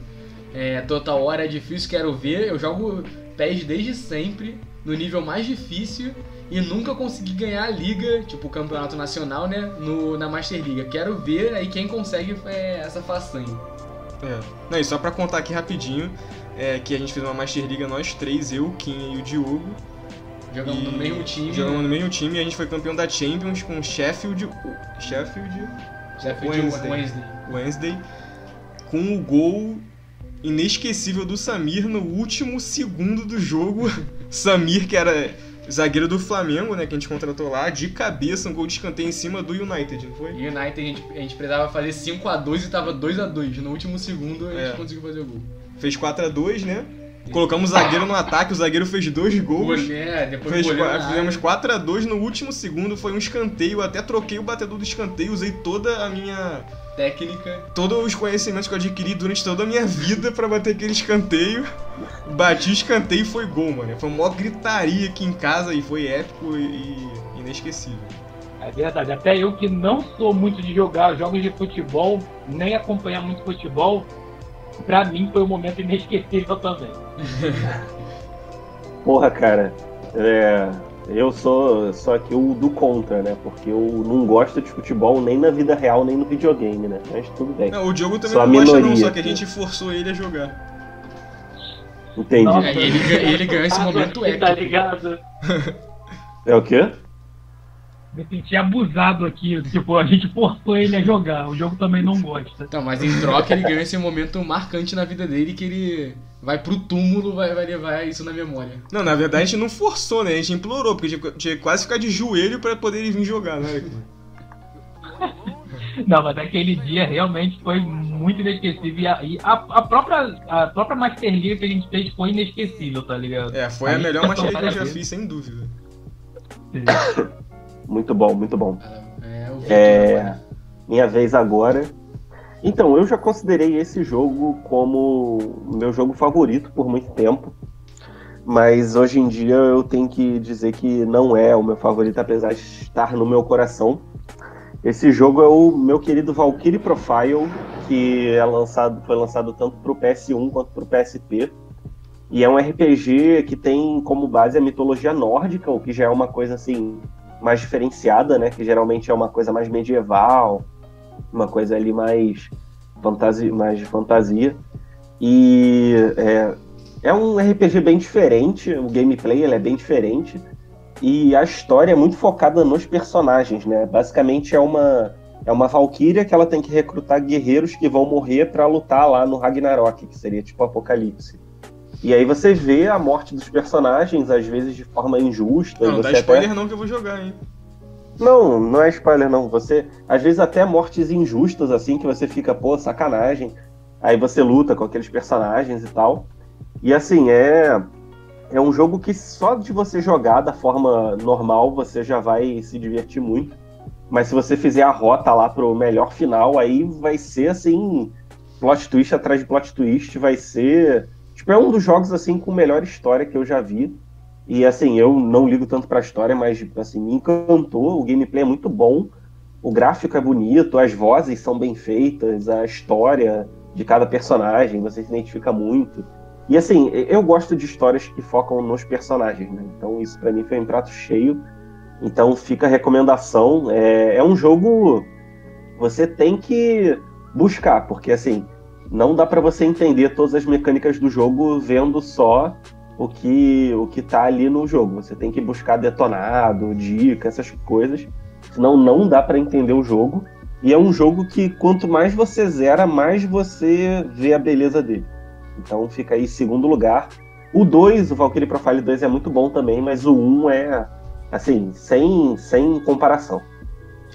É, Total War é difícil, quero ver. Eu jogo PES desde sempre, no nível mais difícil, e nunca consegui ganhar a liga, tipo o campeonato nacional, né? No, na Master Liga. Quero ver aí quem consegue é, essa façanha. É. Não, e só pra contar aqui rapidinho, é que a gente fez uma Master Liga nós três, eu, o Kim e o Diogo. Jogamos no mesmo time. Jogamos no mesmo time e a gente foi campeão da Champions com Sheffield. Sheffield Sheffield Wednesday. Wednesday. Wednesday. Com o gol inesquecível do Samir no último segundo do jogo. Samir, que era zagueiro do Flamengo, né? Que a gente contratou lá, de cabeça, um gol de escanteio em cima do United, não foi? United a gente, a gente precisava fazer 5x2 e tava 2x2. No último segundo a gente É. conseguiu fazer o gol. Fez 4 a 2 né? Colocamos o zagueiro no ataque, o zagueiro fez dois gols. É, depois Fez, fizemos área. 4 a 2 no último segundo, foi um escanteio, até troquei o batedor do escanteio, usei toda a minha técnica. todos os conhecimentos que eu adquiri durante toda a minha vida pra bater aquele escanteio. Bati o escanteio e foi gol, mano. Foi uma maior gritaria aqui em casa e foi épico e, e inesquecível. É verdade. Até eu que não sou muito de jogar jogos de futebol, nem acompanhar muito futebol, pra mim foi um momento inesquecível também. Porra, cara, é, eu sou só aqui o do contra, né? Porque eu não gosto de futebol nem na vida real, nem no videogame, né? Mas tudo bem. Não, o Diogo também Só a não gosta não, minoria só que a gente forçou ele a jogar. Entendi. Nossa. Ele, ganha- ele ganhou esse momento você épico. Tá ligado? É o quê? Me senti abusado aqui. Tipo, a gente forçou ele a jogar. O jogo também não gosta. Então, mas em troca ele ganhou esse momento marcante na vida dele que ele vai pro túmulo, vai, vai levar isso na memória. Não, na verdade a gente não forçou, né? A gente implorou, porque tinha, tinha que quase ficar de joelho pra poder ele vir jogar, né? Não, mas aquele dia realmente foi muito inesquecível. E a, e a- a própria, a própria Master League que a gente fez foi inesquecível, tá ligado? É, foi a gente melhor master que eu já fiz, sem dúvida. Muito bom, muito bom. É, É, minha vez agora. Então, eu já considerei esse jogo como meu jogo favorito por muito tempo. Mas hoje em dia eu tenho que dizer que não é o meu favorito, apesar de estar no meu coração. Esse jogo é o meu querido Valkyrie Profile, que é lançado, foi lançado tanto para o PS1 quanto para o PSP. E é um RPG que tem como base a mitologia nórdica, o que já é uma coisa assim mais diferenciada, né? Que geralmente é uma coisa mais medieval, uma coisa ali mais, fantasi mais de fantasia. E é, é um RPG bem diferente, o gameplay ele é bem diferente. E a história é muito focada nos personagens, né? Basicamente é uma, é uma valquíria que ela tem que recrutar guerreiros que vão morrer para lutar lá no Ragnarok, que seria tipo Apocalipse. E aí você vê a morte dos personagens, às vezes de forma injusta. Não, dá até- spoiler não que eu vou jogar, hein? Não, não é spoiler, não. Você, às vezes, até mortes injustas, assim, que você fica, pô, sacanagem. Aí você luta com aqueles personagens e tal. E assim, é. É um jogo que só de você jogar da forma normal, você já vai se divertir muito. Mas se você fizer a rota lá pro melhor final, aí vai ser assim. Plot twist atrás de plot twist, vai ser. Tipo, é um dos jogos assim com melhor história que eu já vi. E assim, eu não ligo tanto pra história, mas assim, me encantou. O gameplay é muito bom, o gráfico é bonito, as vozes são bem feitas, a história de cada personagem, você se identifica muito. E assim, eu gosto de histórias que focam nos personagens, né? Então isso pra mim foi um prato cheio. Então fica a recomendação. É, é um jogo você tem que buscar, porque assim, não dá pra você entender todas as mecânicas do jogo vendo só o que o que tá ali no jogo. Você tem que buscar detonado, dica, essas coisas. Senão não dá pra entender o jogo. E é um jogo que quanto mais você zera, mais você vê a beleza dele. Então fica aí em segundo lugar. O 2, o Valkyrie Profile 2 é muito bom também, mas o 1 é assim, sem, sem comparação.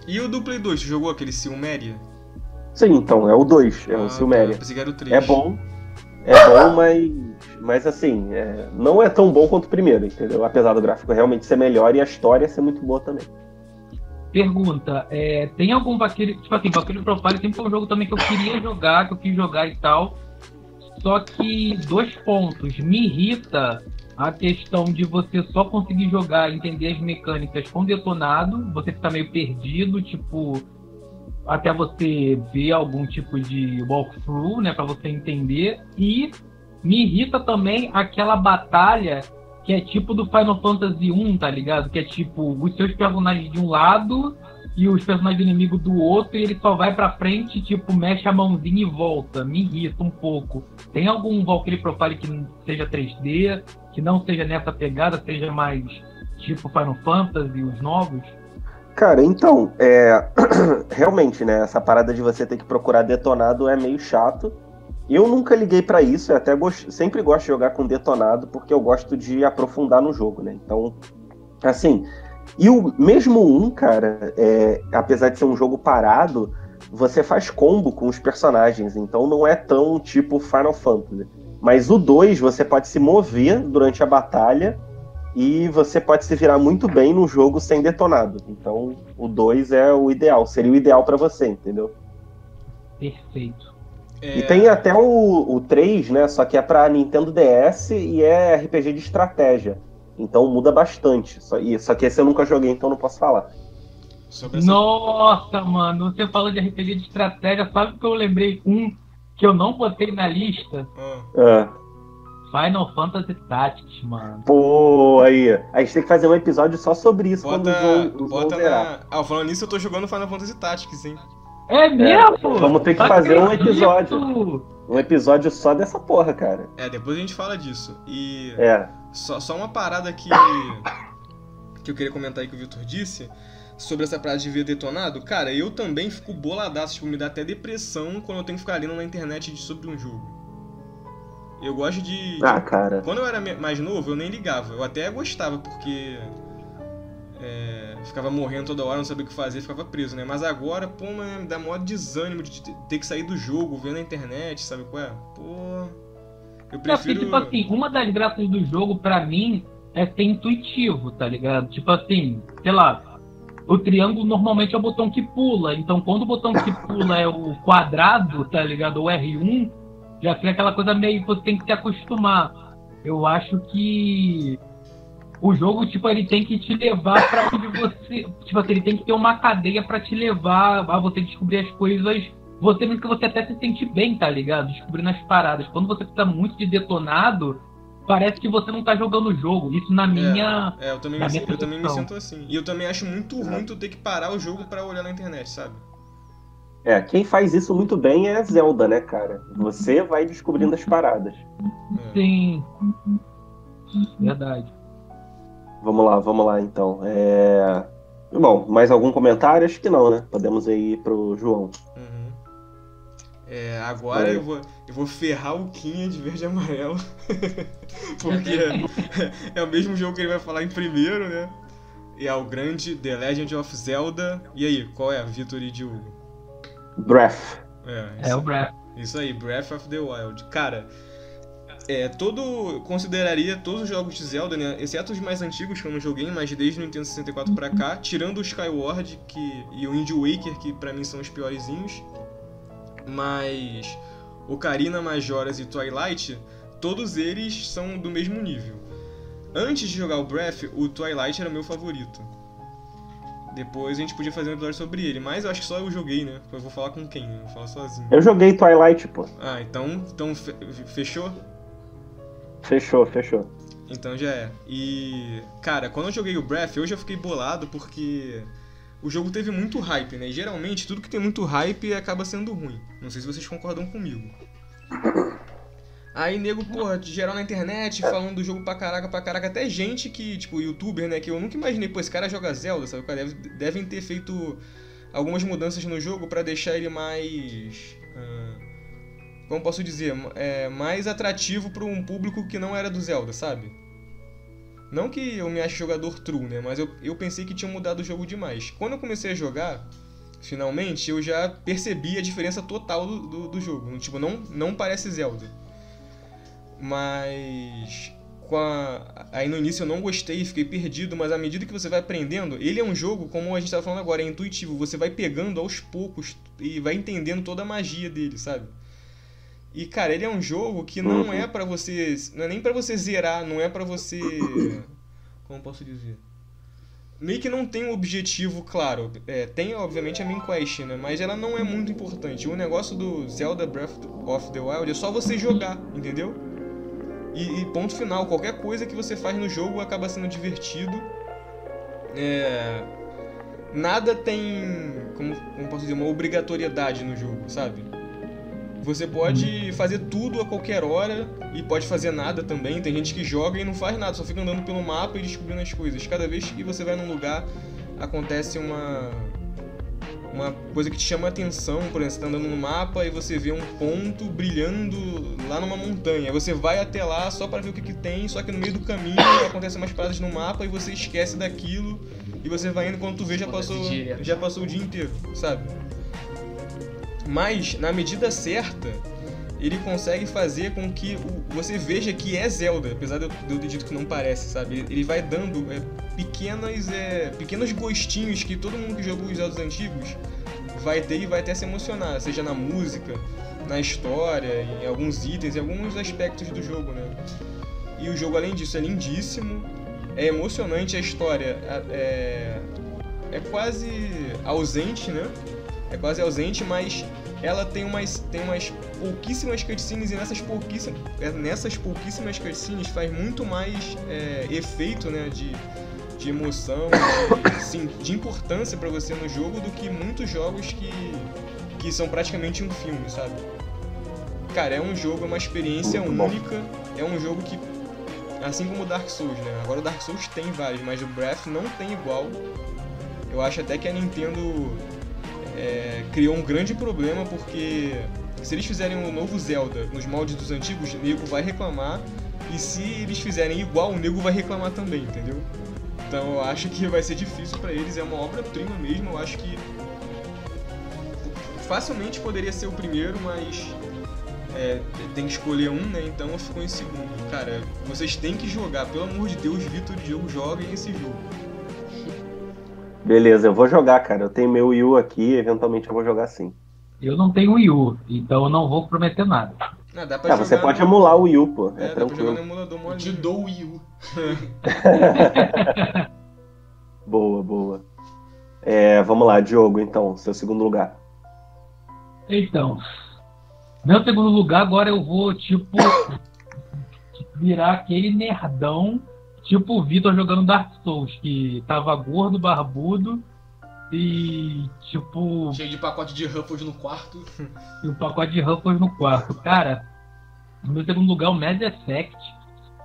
E o do Play 2, tu jogou aquele Silmeria? Sim, então, é o 2, é Ah, o Silmeria. tá, pensei que era o 3. É bom, é bom, mas, mas assim, é, não é tão bom quanto o primeiro, entendeu? Apesar do gráfico realmente ser melhor e a história ser muito boa também. Pergunta, é, tem algum Valkyrie, tipo assim, Valkyrie Profile sempre foi um jogo também que eu queria jogar, que eu quis jogar e tal. Só que dois pontos, me irrita a questão de você só conseguir jogar, entender as mecânicas com detonado, você fica meio perdido, tipo, até você ver algum tipo de walkthrough, né, para você entender. E me irrita também aquela batalha que é tipo do Final Fantasy 1, tá ligado? Que é tipo os seus personagens de um lado e os personagens inimigos do outro, e ele só vai pra frente, tipo, mexe a mãozinha e volta. Me irrita um pouco. Tem algum Valkyrie Profile que seja 3D, que não seja nessa pegada, seja mais tipo Final Fantasy, os novos? Cara, então, é... realmente, né, essa parada de você ter que procurar detonado é meio chato. Eu nunca liguei para isso, eu até gost... sempre gosto de jogar com detonado, porque eu gosto de aprofundar no jogo, né? Então, assim, e o mesmo um, cara, é, apesar de ser um jogo parado, você faz combo com os personagens, então não é tão tipo Final Fantasy. Mas o 2, você pode se mover durante a batalha e você pode se virar muito bem no jogo sem detonado. Então o 2 é o ideal, seria o ideal para você, entendeu? Perfeito. É... E tem até o, o 3, né? Só que é pra Nintendo DS e é RPG de estratégia. Então muda bastante. Só, só que esse eu nunca joguei, então não posso falar. Essa... Nossa, mano, você falou de RPG de estratégia, sabe que eu lembrei um que eu não botei na lista? Ah. Final Fantasy Tactics, mano. Pô, aí. A gente tem que fazer um episódio só sobre isso bota, quando os bota na... Ah, falando nisso, eu tô jogando Final Fantasy Tactics, hein? É mesmo? É, vamos ter que tá fazer um episódio. Um episódio só dessa porra, cara. É, depois a gente fala disso. E. É. Só, só uma parada que. que eu queria comentar aí que o Victor disse. Sobre essa parada de ver detonado. Cara, eu também fico boladaço. Tipo, me dá até depressão quando eu tenho que ficar lendo na internet sobre um jogo. Eu gosto de. Ah, cara. Quando eu era mais novo, eu nem ligava. Eu até gostava, porque. É, ficava morrendo toda hora, não sabia o que fazer, ficava preso, né? Mas agora, pô, mano, me dá maior desânimo de ter que sair do jogo, ver na internet, sabe qual é? Pô. Eu prefiro. tipo assim, uma das graças do jogo, pra mim, é ser intuitivo, tá ligado? Tipo assim, sei lá, o triângulo normalmente é o botão que pula. Então, quando o botão que pula é o quadrado, tá ligado? O R1, já fica aquela coisa meio que você tem que se acostumar. Eu acho que o jogo, tipo, ele tem que te levar para onde você. Tipo assim, ele tem que ter uma cadeia para te levar a você descobrir as coisas você mesmo que você até se sente bem, tá ligado? Descobrindo as paradas. Quando você fica muito de detonado, parece que você não tá jogando o jogo. Isso na minha. É, é eu, também me, eu também me sinto assim. E eu também acho muito ruim tu ter que parar o jogo para olhar na internet, sabe? É, quem faz isso muito bem é Zelda, né, cara? Você vai descobrindo as paradas. É. Sim. Verdade. Vamos lá, vamos lá então. É... Bom, mais algum comentário? Acho que não, né? Podemos ir pro João. Uhum. É, agora é. eu vou, eu vou ferrar o Quinha de verde e amarelo. Porque é o mesmo jogo que ele vai falar em primeiro, né? E é o grande The Legend of Zelda. E aí, qual é, Vitor e Diogo? Breath. É, é o Breath. Isso aí, Breath of the Wild. Cara, é, todo. Consideraria todos os jogos de Zelda, né? Exceto os mais antigos que eu não joguei, mas desde o Nintendo 64 pra cá, tirando o Skyward que, e o Wind Waker, que pra mim são os piorzinhos mas Ocarina, Majoras e Twilight, todos eles são do mesmo nível. Antes de jogar o Breath, o Twilight era meu favorito. Depois a gente podia fazer um episódio sobre ele, mas eu acho que só eu joguei, né? Eu vou falar com quem? Eu vou falar sozinho. Eu joguei Twilight, pô. Ah, então, então fechou? Fechou, fechou. Então já é. E, cara, quando eu joguei o Breath, eu já fiquei bolado porque o jogo teve muito hype, né? E geralmente tudo que tem muito hype acaba sendo ruim. Não sei se vocês concordam comigo. Aí, nego, porra, geral na internet, falando do jogo pra caraca, pra caraca. Até gente que, tipo, youtuber, né? Que eu nunca imaginei, pô, esse cara joga Zelda, sabe? Deve, devem ter feito algumas mudanças no jogo para deixar ele mais. Uh, como posso dizer? É, mais atrativo para um público que não era do Zelda, sabe? Não que eu me ache jogador true, né? Mas eu, eu pensei que tinha mudado o jogo demais. Quando eu comecei a jogar, finalmente, eu já percebi a diferença total do, do, do jogo. Tipo, não, não parece Zelda. Mas. A... Aí no início eu não gostei, fiquei perdido, mas à medida que você vai aprendendo, ele é um jogo, como a gente estava falando agora, é intuitivo. Você vai pegando aos poucos e vai entendendo toda a magia dele, sabe? E, cara, ele é um jogo que não uhum. é para você. Não é nem para você zerar, não é para você. Como posso dizer? meio que não tem um objetivo claro. É, tem, obviamente, a main quest, né? Mas ela não é muito importante. O negócio do Zelda Breath of the Wild é só você jogar, entendeu? E, e ponto final. Qualquer coisa que você faz no jogo acaba sendo divertido. É... Nada tem, como, como posso dizer, uma obrigatoriedade no jogo, sabe? Você pode fazer tudo a qualquer hora e pode fazer nada também. Tem gente que joga e não faz nada, só fica andando pelo mapa e descobrindo as coisas. Cada vez que você vai num lugar, acontece uma uma coisa que te chama a atenção, por exemplo, você tá andando no mapa e você vê um ponto brilhando lá numa montanha. Você vai até lá só para ver o que, que tem, só que no meio do caminho acontecem umas paradas no mapa e você esquece daquilo e você vai indo quando tu vê já passou, já passou o dia inteiro, sabe? Mas, na medida certa, ele consegue fazer com que o, você veja que é Zelda, apesar de eu, ter dito que não parece, sabe? Ele vai dando é, pequenas, é, pequenos gostinhos que todo mundo que jogou os Zeldas antigos vai ter e vai até se emocionar, seja na música, na história, em alguns itens, em alguns aspectos do jogo, né? E o jogo, além disso, é lindíssimo, é emocionante, a história é, é quase ausente, né? é quase ausente, mas ela tem umas, tem umas pouquíssimas cutscenes e nessas pouquíssimas, é, nessas pouquíssimas cutscenes faz muito mais é, efeito né, de, de emoção, de, sim, de importância para você no jogo do que muitos jogos que, que são praticamente um filme, sabe? Cara, é um jogo, é uma experiência única, é um jogo que, assim como o Dark Souls, né? Agora o Dark Souls tem vários, mas o Breath não tem igual. Eu acho até que a Nintendo é, criou um grande problema porque se eles fizerem um novo Zelda nos moldes dos antigos, o nego vai reclamar. E se eles fizerem igual, o nego vai reclamar também, entendeu? Então eu acho que vai ser difícil para eles, é uma obra-prima mesmo, eu acho que facilmente poderia ser o primeiro, mas é, tem que escolher um, né? Então ficou em segundo. Cara, vocês têm que jogar, pelo amor de Deus, Vitor Diogo, joguem esse jogo. Beleza, eu vou jogar, cara. Eu tenho meu Wii U aqui, eventualmente eu vou jogar sim. Eu não tenho Wii U, então eu não vou prometer nada. Ah, dá pra ah, você pode emular o Wii U, pô. É, é dá tranquilo. pra jogar no emulador molinho. Te dou o Wii U. boa, boa. É, vamos lá, Diogo, então, seu segundo lugar. Então, meu segundo lugar agora eu vou, tipo, virar aquele nerdão Tipo o Vitor jogando Dark Souls, que tava gordo, barbudo e tipo. Cheio de pacote de Ruffles no quarto. E um pacote de Ruffles no quarto. Cara, no meu segundo lugar, o Mass Effect,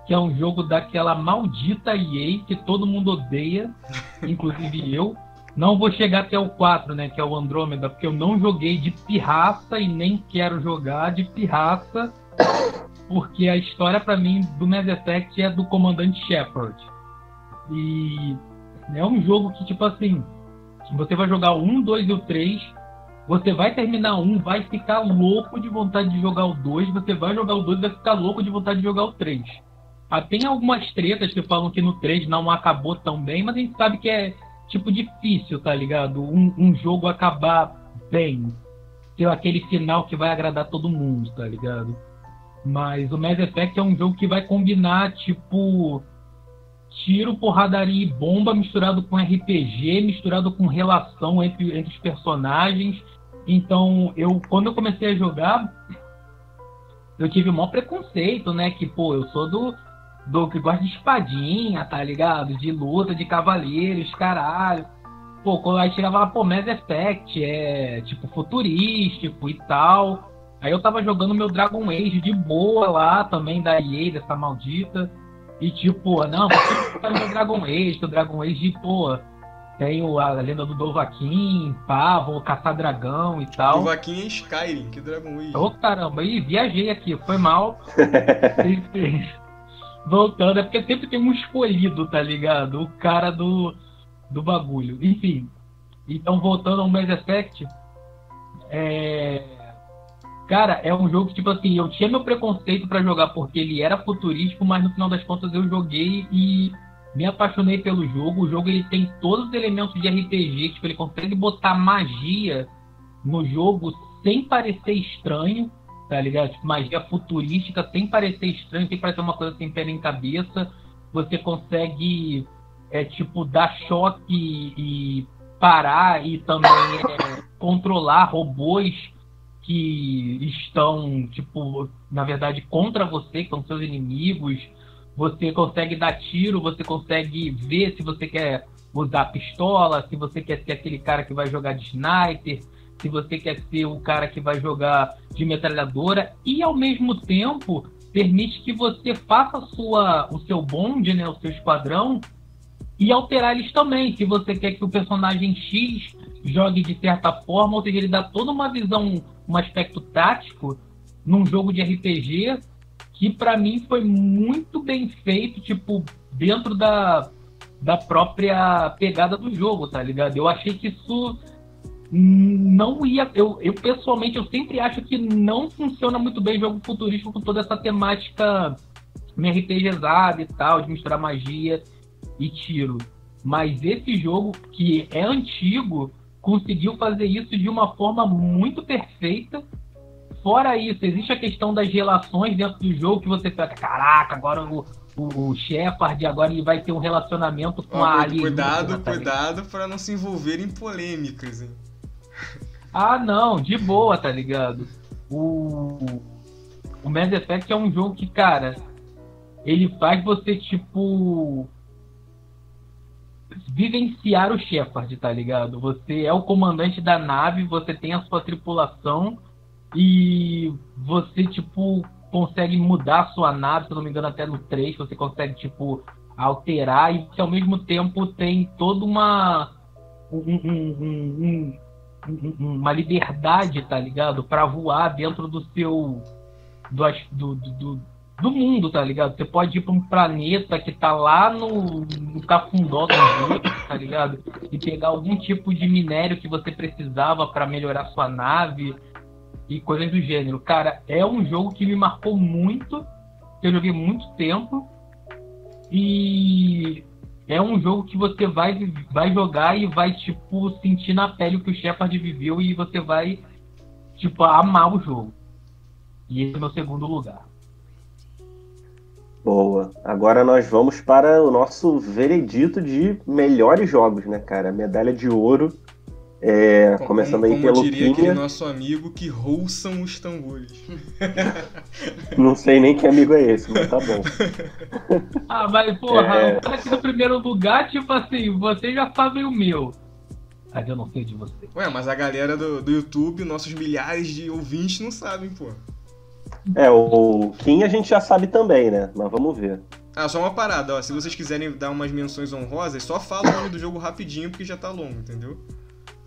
que é um jogo daquela maldita EA que todo mundo odeia, inclusive eu. Não vou chegar até o 4, né? Que é o Andrômeda, porque eu não joguei de pirraça e nem quero jogar de pirraça porque a história para mim do Mass Effect é do comandante Shepard. E é um jogo que tipo assim, você vai jogar o 1, 2 e o 3, você vai terminar um, vai ficar louco de vontade de jogar o 2, você vai jogar o 2 e vai ficar louco de vontade de jogar o 3. Ah, tem algumas tretas que falam que no 3 não acabou tão bem, mas a gente sabe que é tipo difícil, tá ligado? Um, um jogo acabar bem. Ter aquele final que vai agradar todo mundo, tá ligado? Mas o Mass Effect é um jogo que vai combinar, tipo, tiro, porradaria e bomba misturado com RPG, misturado com relação entre, entre os personagens. Então, eu quando eu comecei a jogar, eu tive o maior preconceito, né? Que, pô, eu sou do, do que gosta de espadinha, tá ligado? De luta, de cavaleiros, caralho. Pô, quando aí chegava lá, pô, Mass Effect é, tipo, futurístico e tal. Aí eu tava jogando meu Dragon Age de boa lá também, da EA, dessa maldita. E tipo, não, você tá no Dragon Age, que o Dragon Age, pô, tem a lenda do Dovahkiin, pá, vou caçar dragão e tal. Dovahkiin é Skyrim, que Dragon Age. Ô oh, caramba, aí viajei aqui, foi mal. Voltando, é porque sempre tem um escolhido, tá ligado? O cara do, do bagulho. Enfim. Então, voltando ao Mass Effect, é Cara, é um jogo que, tipo assim, eu tinha meu preconceito para jogar porque ele era futurístico, mas no final das contas eu joguei e me apaixonei pelo jogo. O jogo ele tem todos os elementos de RPG, tipo, ele consegue botar magia no jogo sem parecer estranho, tá ligado? Tipo, magia futurística sem parecer estranho, sem parecer uma coisa sem pé nem cabeça. Você consegue é tipo dar choque e parar e também é, controlar robôs que estão, tipo, na verdade, contra você, que são seus inimigos. Você consegue dar tiro, você consegue ver se você quer usar pistola, se você quer ser aquele cara que vai jogar de sniper, se você quer ser o cara que vai jogar de metralhadora e ao mesmo tempo permite que você faça sua, o seu bonde, né, o seu esquadrão e alterar eles também. Se você quer que o personagem X jogue de certa forma, ou seja, ele dá toda uma visão, um aspecto tático num jogo de RPG que para mim foi muito bem feito, tipo, dentro da, da própria pegada do jogo, tá ligado? Eu achei que isso não ia. Eu, eu pessoalmente eu sempre acho que não funciona muito bem jogo futurístico com toda essa temática RPGzada e tal, de misturar magia e tiro. Mas esse jogo, que é antigo, conseguiu fazer isso de uma forma muito perfeita. Fora isso, existe a questão das relações dentro do jogo que você fica, caraca, agora o, o, o Shepard agora ele vai ter um relacionamento com Ó, a cu- Cuidado, cuidado pra não se envolver em polêmicas, hein? Ah, não, de boa, tá ligado? O, o Mass Effect é um jogo que, cara, ele faz você, tipo, vivenciar o Shepard, tá ligado? Você é o comandante da nave, você tem a sua tripulação e você, tipo, consegue mudar a sua nave, se eu não me engano, até no 3, você consegue, tipo, alterar e que ao mesmo tempo tem toda uma. um- um- um- um- um- uma liberdade, tá ligado? Pra voar dentro do seu. do, do, do, do- do mundo, tá ligado? Você pode ir pra um planeta que tá lá no, no cafundó do jogo, tá ligado? E pegar algum tipo de minério que você precisava pra melhorar sua nave e coisas do gênero. Cara, é um jogo que me marcou muito, eu joguei muito tempo. E é um jogo que você vai, vai jogar e vai, tipo, sentir na pele o que o Shepard viveu e você vai, tipo, amar o jogo. E esse é o meu segundo lugar. Boa. Agora nós vamos para o nosso veredito de melhores jogos, né, cara? Medalha de ouro. É, Como- começando aí como pelo diria aquele Quinha. nosso amigo que rouçam os tambores. Não sei nem que amigo é esse, mas tá bom. Ah, mas, porra, É. o cara aqui no primeiro lugar, tipo assim, você já sabe o meu. Mas eu não sei de você. Ué, mas a galera do, do YouTube, nossos milhares de ouvintes, não sabem, pô. É, o Kim a gente já sabe também, né? Mas vamos ver. Ah, só uma parada, ó. Se vocês quiserem dar umas menções honrosas, só fala o nome do jogo rapidinho, porque já tá longo, entendeu?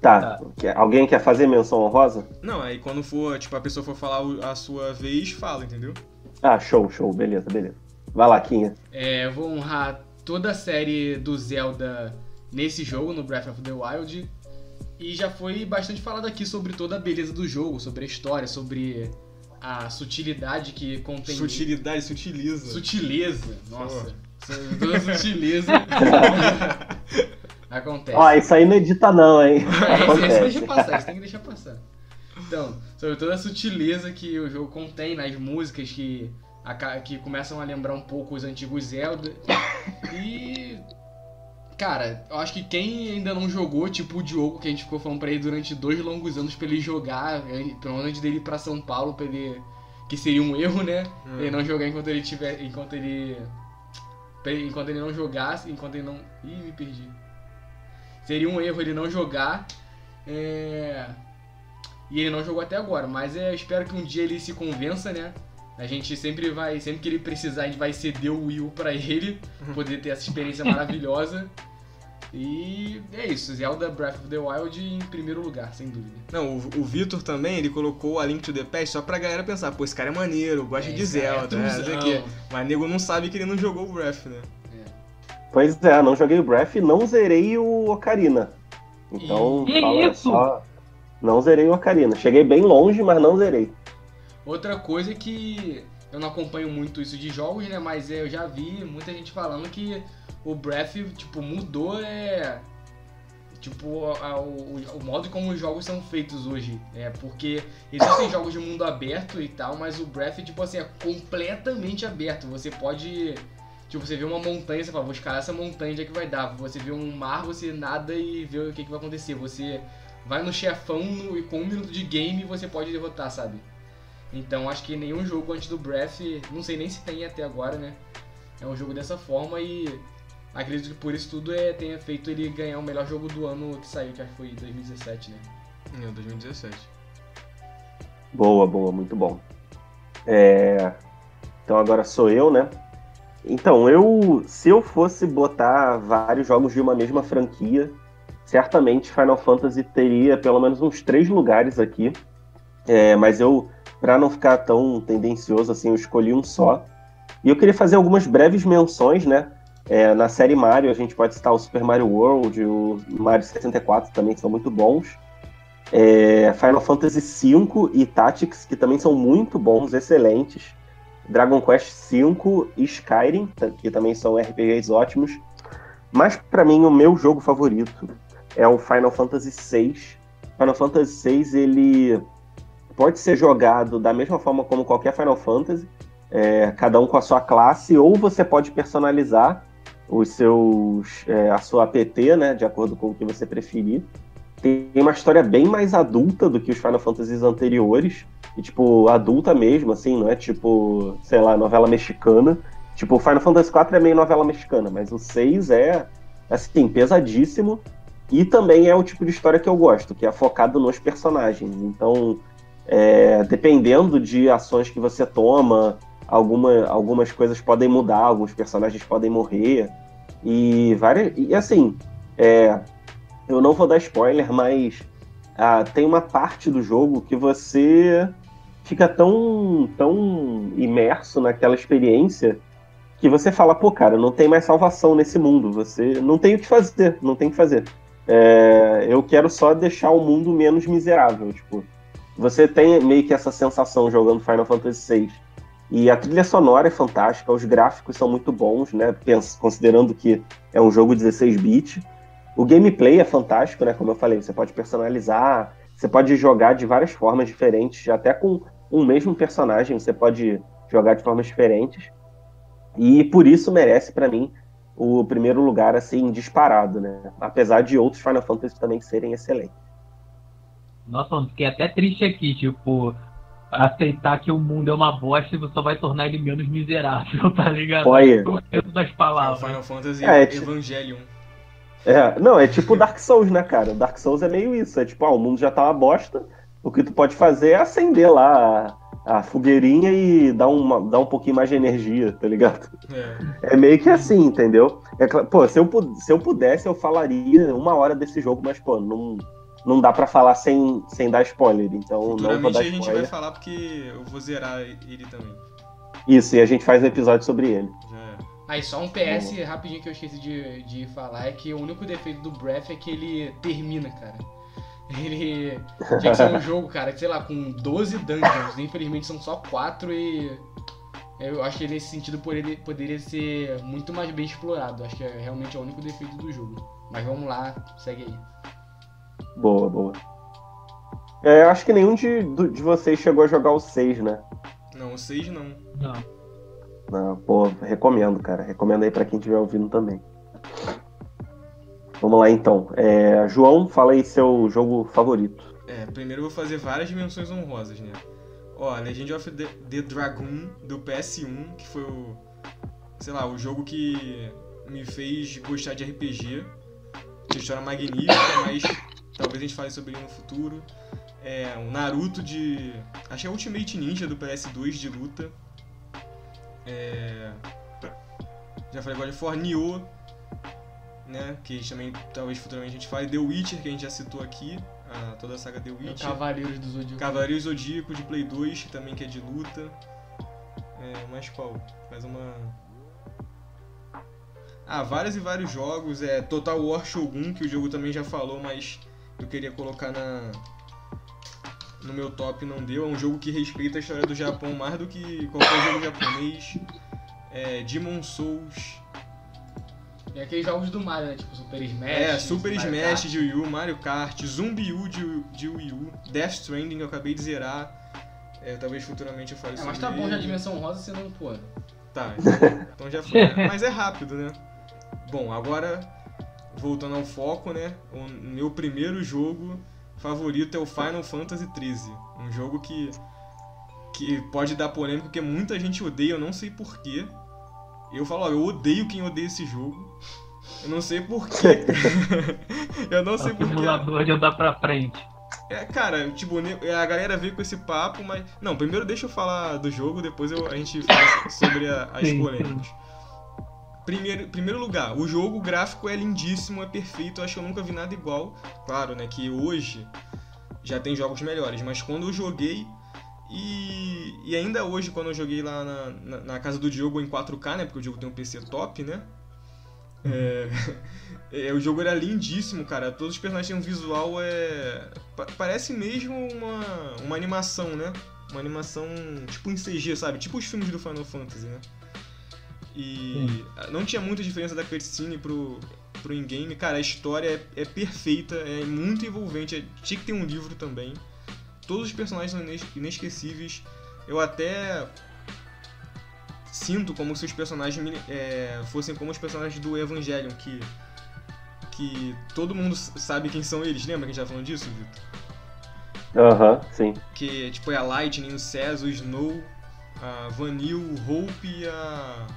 Tá. quer- Alguém quer fazer menção honrosa? Não, aí quando for, tipo, a pessoa for falar a sua vez, fala, entendeu? Ah, show, show. Beleza, beleza. Vai lá, Quinha. É, eu vou honrar toda a série do Zelda nesse jogo, no Breath of the Wild. E já foi bastante falado aqui sobre toda a beleza do jogo, sobre a história, sobre a sutilidade que contém. Sutilidade, sutiliza. Sutileza, nossa. Toda sutileza. Acontece. Ó, isso aí não edita não, hein? É, esse, esse Acontece. deixa passar, esse tem que deixar passar. Então, sobre toda a sutileza que o jogo contém nas músicas que, que começam a lembrar um pouco os antigos Zelda. E. Cara, eu acho que quem ainda não jogou, tipo o Diogo, que a gente ficou falando pra ele durante dois longos anos pra ele jogar, pelo menos dele ir pra São Paulo, pra ele. Que seria um erro, né? Hum. Ele não jogar enquanto ele tiver. Enquanto ele. Enquanto ele não jogasse, enquanto ele não. Ih, me perdi. Seria um erro ele não jogar. É... E ele não jogou até agora, mas é, eu espero que um dia ele se convença, né? A gente sempre vai, sempre que ele precisar, a gente vai ceder o Wii U pra ele, poder ter essa experiência maravilhosa. E é isso, Zelda Breath of the Wild em primeiro lugar, sem dúvida. Não, o, o Vitor também, ele colocou a Link to the Past só pra galera pensar, pô, esse cara é maneiro, gosta É, de cara é Zelda, né? Não sei o tuzão. quê. Mas nego não sabe que ele não jogou o Breath, né? Pois é, não joguei o Breath e não zerei o Ocarina. Então, Que fala isso? só. Não zerei o Ocarina. Cheguei bem longe, mas não zerei. Outra coisa que eu não acompanho muito isso de jogos, né? Mas eu já vi muita gente falando que o Breath, tipo, mudou, é. Tipo, a- o, o modo como os jogos são feitos hoje. É porque existem jogos de mundo aberto e tal, mas o Breath, tipo assim, é completamente aberto. Você pode. Tipo, você vê uma montanha, você fala, vou escalar essa montanha, onde é que vai dar? Você vê um mar, você nada e vê o que, que vai acontecer. Você vai no chefão no, e com um minuto de game você pode derrotar, sabe? Então acho que nenhum jogo antes do Breath, não sei nem se tem até agora, né? É um jogo dessa forma e acredito que por isso tudo é, tenha feito ele ganhar o melhor jogo do ano que saiu, que acho que foi 2017, né? É, 2017. Boa, boa, muito bom. É... Então agora sou eu, né? Então, eu. Se eu fosse botar vários jogos de uma mesma franquia, certamente Final Fantasy teria pelo menos uns três lugares aqui. É, mas eu, para não ficar tão tendencioso assim, eu escolhi um só. E eu queria fazer algumas breves menções, né? É, na série Mario, a gente pode citar o Super Mario World, o Mario 64 também, que são muito bons. É, Final Fantasy V e Tactics, que também são muito bons, excelentes. Dragon Quest V e Skyrim, que também são RPGs ótimos. Mas para mim o meu jogo favorito é o Final Fantasy VI. Final Fantasy VI ele pode ser jogado da mesma forma como qualquer Final Fantasy, é, cada um com a sua classe, ou você pode personalizar os seus é, a sua APT, né, de acordo com o que você preferir. Tem uma história bem mais adulta do que os Final Fantasies anteriores. E, tipo, adulta mesmo, assim, não é tipo, sei lá, novela mexicana. Tipo, o Final Fantasy IV é meio novela mexicana, mas o 6 é, assim, pesadíssimo. E também é o tipo de história que eu gosto, que é focado nos personagens. Então, é, dependendo de ações que você toma, alguma, algumas coisas podem mudar, alguns personagens podem morrer. E várias. E assim, é, eu não vou dar spoiler, mas ah, tem uma parte do jogo que você fica tão, tão imerso naquela experiência que você fala, pô, cara, não tem mais salvação nesse mundo, você não tem o que fazer, não tem o que fazer. É, eu quero só deixar o mundo menos miserável, tipo, você tem meio que essa sensação jogando Final Fantasy VI. E a trilha sonora é fantástica, os gráficos são muito bons, né? Considerando que é um jogo 16-bit. O gameplay é fantástico, né? Como eu falei, você pode personalizar, você pode jogar de várias formas diferentes, até com um mesmo personagem, você pode jogar de formas diferentes. E por isso merece para mim o primeiro lugar assim disparado, né? Apesar de outros Final Fantasy também serem excelentes. Nossa, mano, fiquei até triste aqui, tipo, aceitar que o mundo é uma bosta e você só vai tornar ele menos miserável, tá ligado? Olha. das palavras. É o Final Fantasy É, é Evangelion. É, não, é tipo Dark Souls, né, cara? Dark Souls é meio isso. É tipo, ah, o mundo já tá uma bosta. O que tu pode fazer é acender lá a, a fogueirinha e dar, uma, dar um pouquinho mais de energia, tá ligado? É. É meio que assim, entendeu? É, pô, se eu, se eu pudesse, eu falaria uma hora desse jogo, mas, pô, não, não dá pra falar sem, sem dar spoiler. Então não vou dar a gente vai spoiler. falar porque eu vou zerar ele também. Isso, e a gente faz um episódio sobre ele. Já é. Aí só um PS rapidinho que eu esqueci de, de falar é que o único defeito do Breath é que ele termina, cara. Ele tinha que ser um jogo, cara, sei lá, com 12 dungeons. Infelizmente são só 4 e eu acho que nesse sentido poderia, poderia ser muito mais bem explorado. Acho que é realmente o único defeito do jogo. Mas vamos lá, segue aí. Boa, boa. É, eu acho que nenhum de, do- de vocês chegou a jogar o 6, né? Não, o 6 não. Não. Não, pô, recomendo, cara. Recomendo aí pra quem estiver ouvindo também. Vamos lá então. É, João, fala aí seu jogo favorito. É, primeiro eu vou fazer várias dimensões honrosas, né? Ó, Legend of the, the Dragoon do PS1, que foi o. Sei lá, o jogo que me fez gostar de RPG. Tinha história magnífica, mas talvez a gente fale sobre ele no futuro. É, o Naruto de. Acho que é Ultimate Ninja do PS2 de luta. É. Já falei agora de For Nioh, né? Que também talvez futuramente a gente fale. The Witcher, que a gente já citou aqui. a- toda a saga The É Witcher. Cavaleiros do Zodíaco. Cavaleiro Zodíaco de Play 2, também que é de luta. É, mais qual? Faz uma. Ah, vários e vários jogos. É Total War Shogun, que o jogo também já falou, mas eu queria colocar na. No meu top não deu. É um jogo que respeita a história do Japão mais do que qualquer jogo japonês. É, Demon Souls. E aqueles jogos do Mario, né? Tipo Super Smash. É, Super Mario Smash Kart. de Wii U, Mario Kart, Zumbi U de, de Wii U, Death Stranding eu acabei de zerar. É, talvez futuramente eu fale É, sobre mas tá bom já a dimensão rosa, não, pô. Tá, então, então já foi. Mas é rápido, né? Bom, agora voltando ao foco, né? O meu primeiro jogo favorito é o Final Fantasy XIII. Um jogo que, que pode dar polêmica, porque muita gente odeia, eu não sei porquê. Eu falo, ó, eu odeio quem odeia esse jogo. Eu não sei porquê. eu não sei É porquê. simulador de andar pra frente. É, cara, tipo, ne- a galera veio com esse papo, mas. Não, primeiro deixa eu falar do jogo, depois eu- a gente fala sobre a- as polêmicas. Primeiro, primeiro lugar, o jogo gráfico é lindíssimo, é perfeito, acho que eu nunca vi nada igual. Claro, né, que hoje já tem jogos melhores, mas quando eu joguei. E, e ainda hoje, quando eu joguei lá na, na, na casa do Diogo em 4K, né? Porque o Diogo tem um PC top, né? É, é, o jogo era lindíssimo, cara. Todos os personagens têm um visual. É, pa- parece mesmo uma, uma animação, né? Uma animação tipo em CG, sabe? Tipo os filmes do Final Fantasy, né? E não tinha muita diferença da cutscene pro, pro in-game. Cara, a história é, é perfeita, é muito envolvente. é- tinha que ter um livro também. Todos os personagens são ines- inesquecíveis. Eu até sinto como se os personagens é, fossem como os personagens do Evangelion, que, que todo mundo sabe quem são eles. Lembra que a gente tava falando disso, Vitor? Aham, sim. Que tipo, é a Lightning, o Cés, o Snow, a Vanille, o Hope e a.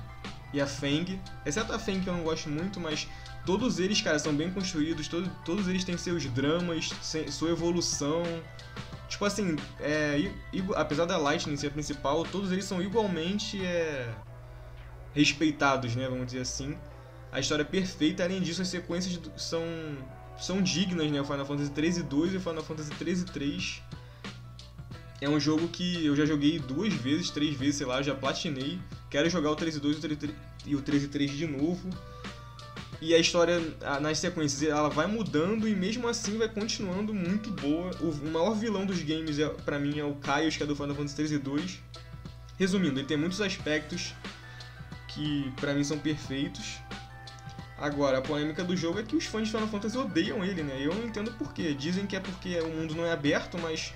e a Feng. Exceto a Feng que eu não gosto muito, mas todos eles, cara, são bem construídos, todo, todos eles têm seus dramas, sua evolução. Tipo assim, é, apesar da Lightning ser a principal, todos eles são igualmente é, respeitados, né? Vamos dizer assim. A história é perfeita, além disso, as sequências são, são dignas, né? O Final Fantasy 13 2 e o Final Fantasy 13 3 é um jogo que eu já joguei duas vezes, três vezes, sei lá, já platinei. Quero jogar o 13 2 e o 13 e o 13 3 de novo. E a história nas sequências ela vai mudando e mesmo assim vai continuando muito boa. O, maior vilão dos games é, para mim é o Kaios, que é do Final Fantasy 13 2. Resumindo, ele tem muitos aspectos que pra mim são perfeitos. Agora, a polêmica do jogo é que os fãs de Final Fantasy odeiam ele, né? Eu não entendo por quê. Dizem que é porque o mundo não é aberto, mas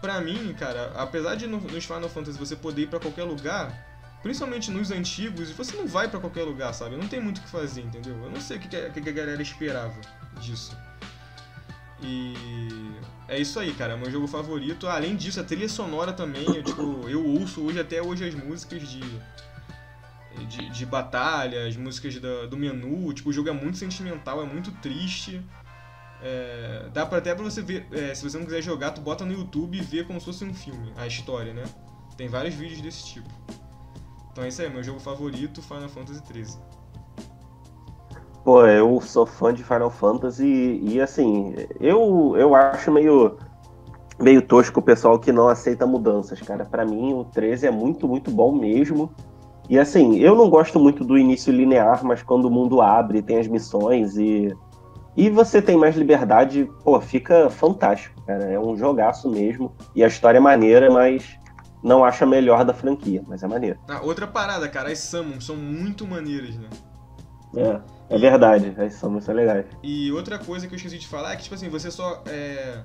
pra mim, cara, apesar de no- nos Final Fantasy você poder ir pra qualquer lugar, principalmente nos antigos, você não vai pra qualquer lugar, sabe? Não tem muito o que fazer, entendeu? Eu não sei o que, que a- que a galera esperava disso. E é isso aí, cara. É meu jogo favorito. Além disso, a trilha sonora também, eu, tipo, eu ouço hoje até hoje as músicas de de, de batalha, as músicas da- do menu. Tipo, o jogo é muito sentimental, é muito triste. É, dá pra até pra você ver, é, se você não quiser jogar, tu bota no YouTube e vê como se fosse um filme, a história, né? Tem vários vídeos desse tipo. Então é isso aí, meu jogo favorito, Final Fantasy XIII. Pô, eu sou fã de Final Fantasy e assim, eu, eu acho meio, meio tosco o pessoal que não aceita mudanças, cara. Pra mim, o 13 é muito, muito bom mesmo. E assim, eu não gosto muito do início linear, mas quando o mundo abre, tem as missões e. E você tem mais liberdade, pô, fica fantástico, cara. É um jogaço mesmo. E a história é maneira, mas não acho a melhor da franquia, mas é maneiro. Ah, outra parada, cara, as summons são muito maneiras, né? É, é verdade, as são muito legais. E outra coisa que eu esqueci de falar é que, tipo assim, você só é,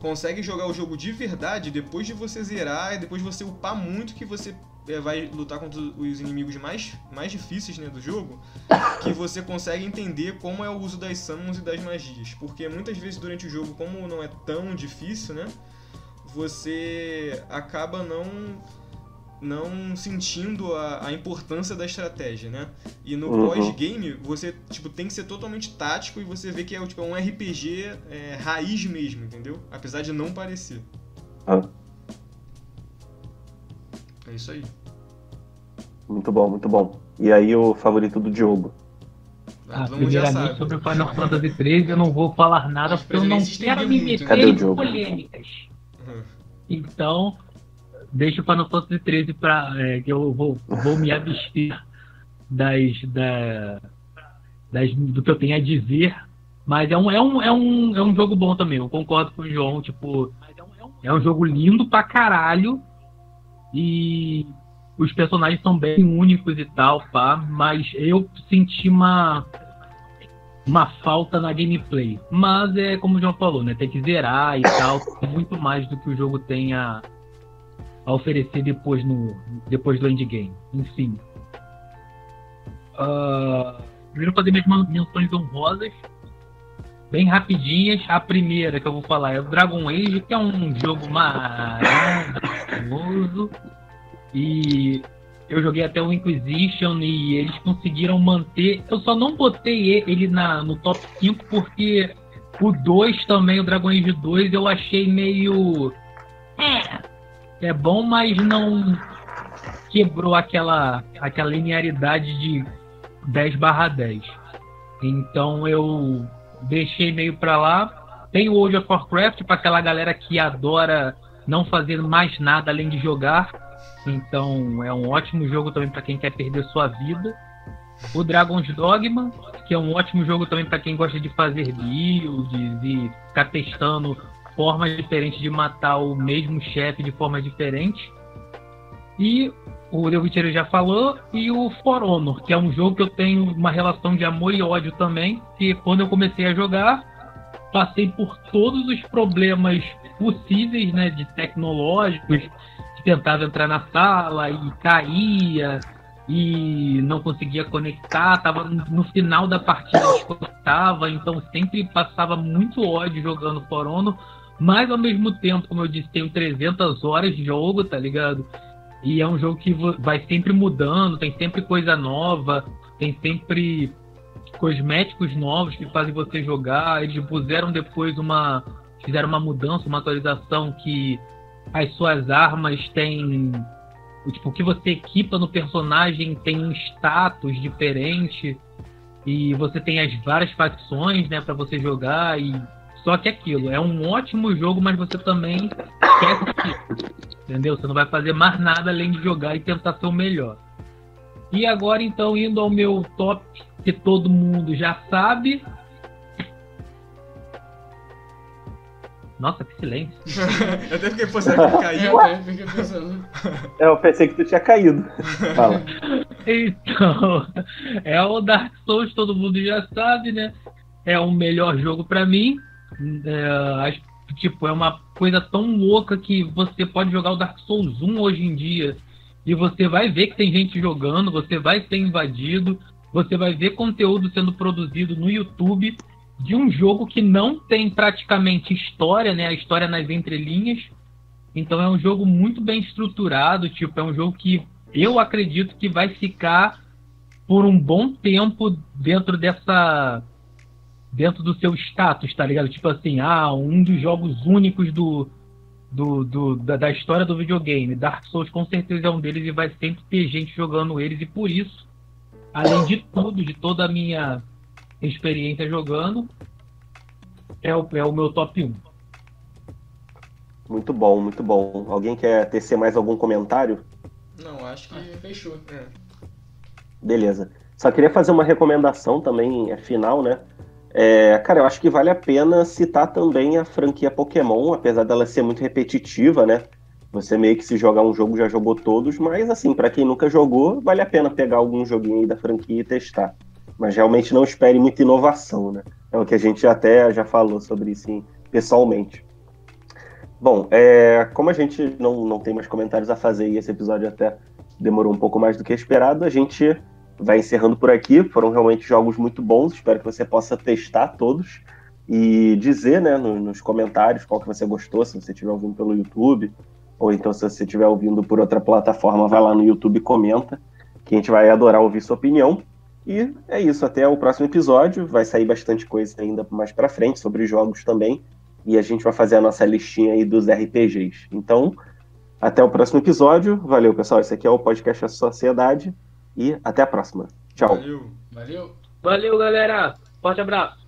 consegue jogar o jogo de verdade depois de você zerar e depois de você upar muito que você vai lutar contra os inimigos mais, mais difíceis né, do jogo, que você consegue entender como é o uso das summons e das magias. Porque muitas vezes durante o jogo, como não é tão difícil, né? Você acaba não não sentindo a, a importância da estratégia, né? E no Uhum. pós-game, você tipo, tem que ser totalmente tático e você vê que é tipo, um RPG é, raiz mesmo, entendeu? Apesar de não parecer. Ah. É isso aí. Muito bom, muito bom. E aí o favorito do Diogo? Ah, Todo mundo já primeiramente, sobre o Final Fantasy XIII, eu não vou falar nada Acho porque eu não quero me meter em Diogo? polêmicas. Uhum. Então, deixa o Final Fantasy XIII pra. é, que eu vou, vou me abster das, da, das, do que eu tenho a dizer. Mas é um, é, um, é, um, é um jogo bom também, eu concordo com o João, tipo, é um jogo lindo pra caralho. E os personagens são bem únicos e tal, pá, mas eu senti uma uma falta na gameplay. Mas é como o João falou, né? Tem que zerar e tal. Muito mais do que o jogo tem a, a oferecer depois, no, depois do endgame. Enfim. Uh, primeiro fazer minhas menções honrosas, bem rapidinhas. A primeira que eu vou falar é o Dragon Age, que é um jogo maravilhoso. E eu joguei até o Inquisition e eles conseguiram manter. Eu só não botei ele na, no top 5 porque o 2 também, o Dragon Age 2, eu achei meio. É, é bom, mas não quebrou aquela, aquela linearidade de 10 barra 10. Então eu deixei meio pra lá. Tem o World of Warcraft para aquela galera que adora não fazer mais nada além de jogar. Então é um ótimo jogo também para quem quer perder sua vida. O Dragon's Dogma, que é um ótimo jogo também para quem gosta de fazer builds e ficar testando formas diferentes de matar o mesmo chefe de forma diferente. E o The Witcher já falou, e o For Honor, que é um jogo que eu tenho uma relação de amor e ódio também, que quando eu comecei a jogar, passei por todos os problemas possíveis, né, de tecnológicos, que tentava entrar na sala e caía, e não conseguia conectar, tava no final da partida desconectava, então sempre passava muito ódio jogando For Honor, mas ao mesmo tempo, como eu disse, tenho 300 horas de jogo, tá ligado? E é um jogo que vai sempre mudando, tem sempre coisa nova, tem sempre cosméticos novos que fazem você jogar. Eles puseram depois uma. Fizeram uma mudança, uma atualização que as suas armas têm. Tipo, o que você equipa no personagem tem um status diferente. E você tem as várias facções, né, para você jogar. E só que aquilo, é um ótimo jogo, mas você também quer Entendeu? Você não vai fazer mais nada além de jogar e tentar ser o melhor. E agora, então, indo ao meu top, que todo mundo já sabe. Nossa, que silêncio. eu até fiquei pensando que caiu. É, fiquei pensando. É, eu pensei que tu tinha caído. Fala. Então, é o Dark Souls, todo mundo já sabe, né? É o melhor jogo para mim. É, tipo, é uma coisa tão louca que você pode jogar o Dark Souls 1 hoje em dia e você vai ver que tem gente jogando, você vai ser invadido, você vai ver conteúdo sendo produzido no YouTube de um jogo que não tem praticamente história, né? A história nas entrelinhas. Então é um jogo muito bem estruturado, tipo, é um jogo que eu acredito que vai ficar por um bom tempo dentro dessa dentro do seu status, tá ligado? Tipo assim, ah, um dos jogos únicos do, do, do da, da, história do videogame. Dark Souls com certeza é um deles e vai sempre ter gente jogando eles, e por isso, além de tudo, de toda a minha experiência jogando, é o, é o meu top 1. Muito bom, muito bom. Alguém quer tecer mais algum comentário? Não, acho que fechou. É. Beleza. Só queria fazer uma recomendação também, é final, né? É, cara, eu acho que vale a pena citar também a franquia Pokémon, apesar dela ser muito repetitiva, né? Você meio que se jogar um jogo já jogou todos, mas assim, para quem nunca jogou, vale a pena pegar algum joguinho aí da franquia e testar. Mas realmente não espere muita inovação, né? É o que a gente até já falou sobre isso pessoalmente. Bom, é, como a gente não, não tem mais comentários a fazer e esse episódio até demorou um pouco mais do que esperado, a gente vai encerrando por aqui. Foram realmente jogos muito bons. Espero que você possa testar todos e dizer né, nos comentários qual que você gostou, se você estiver ouvindo pelo YouTube, ou então se você estiver ouvindo por outra plataforma, vai lá no YouTube e comenta, que a gente vai adorar ouvir sua opinião. E é isso, até o próximo episódio. Vai sair bastante coisa ainda mais para frente sobre jogos também. E a gente vai fazer a nossa listinha aí dos RPGs. Então, até o próximo episódio. Valeu, pessoal. Esse aqui é o podcast da Sociedade. E até a próxima. Tchau. Valeu. Valeu. Valeu, galera. Forte abraço.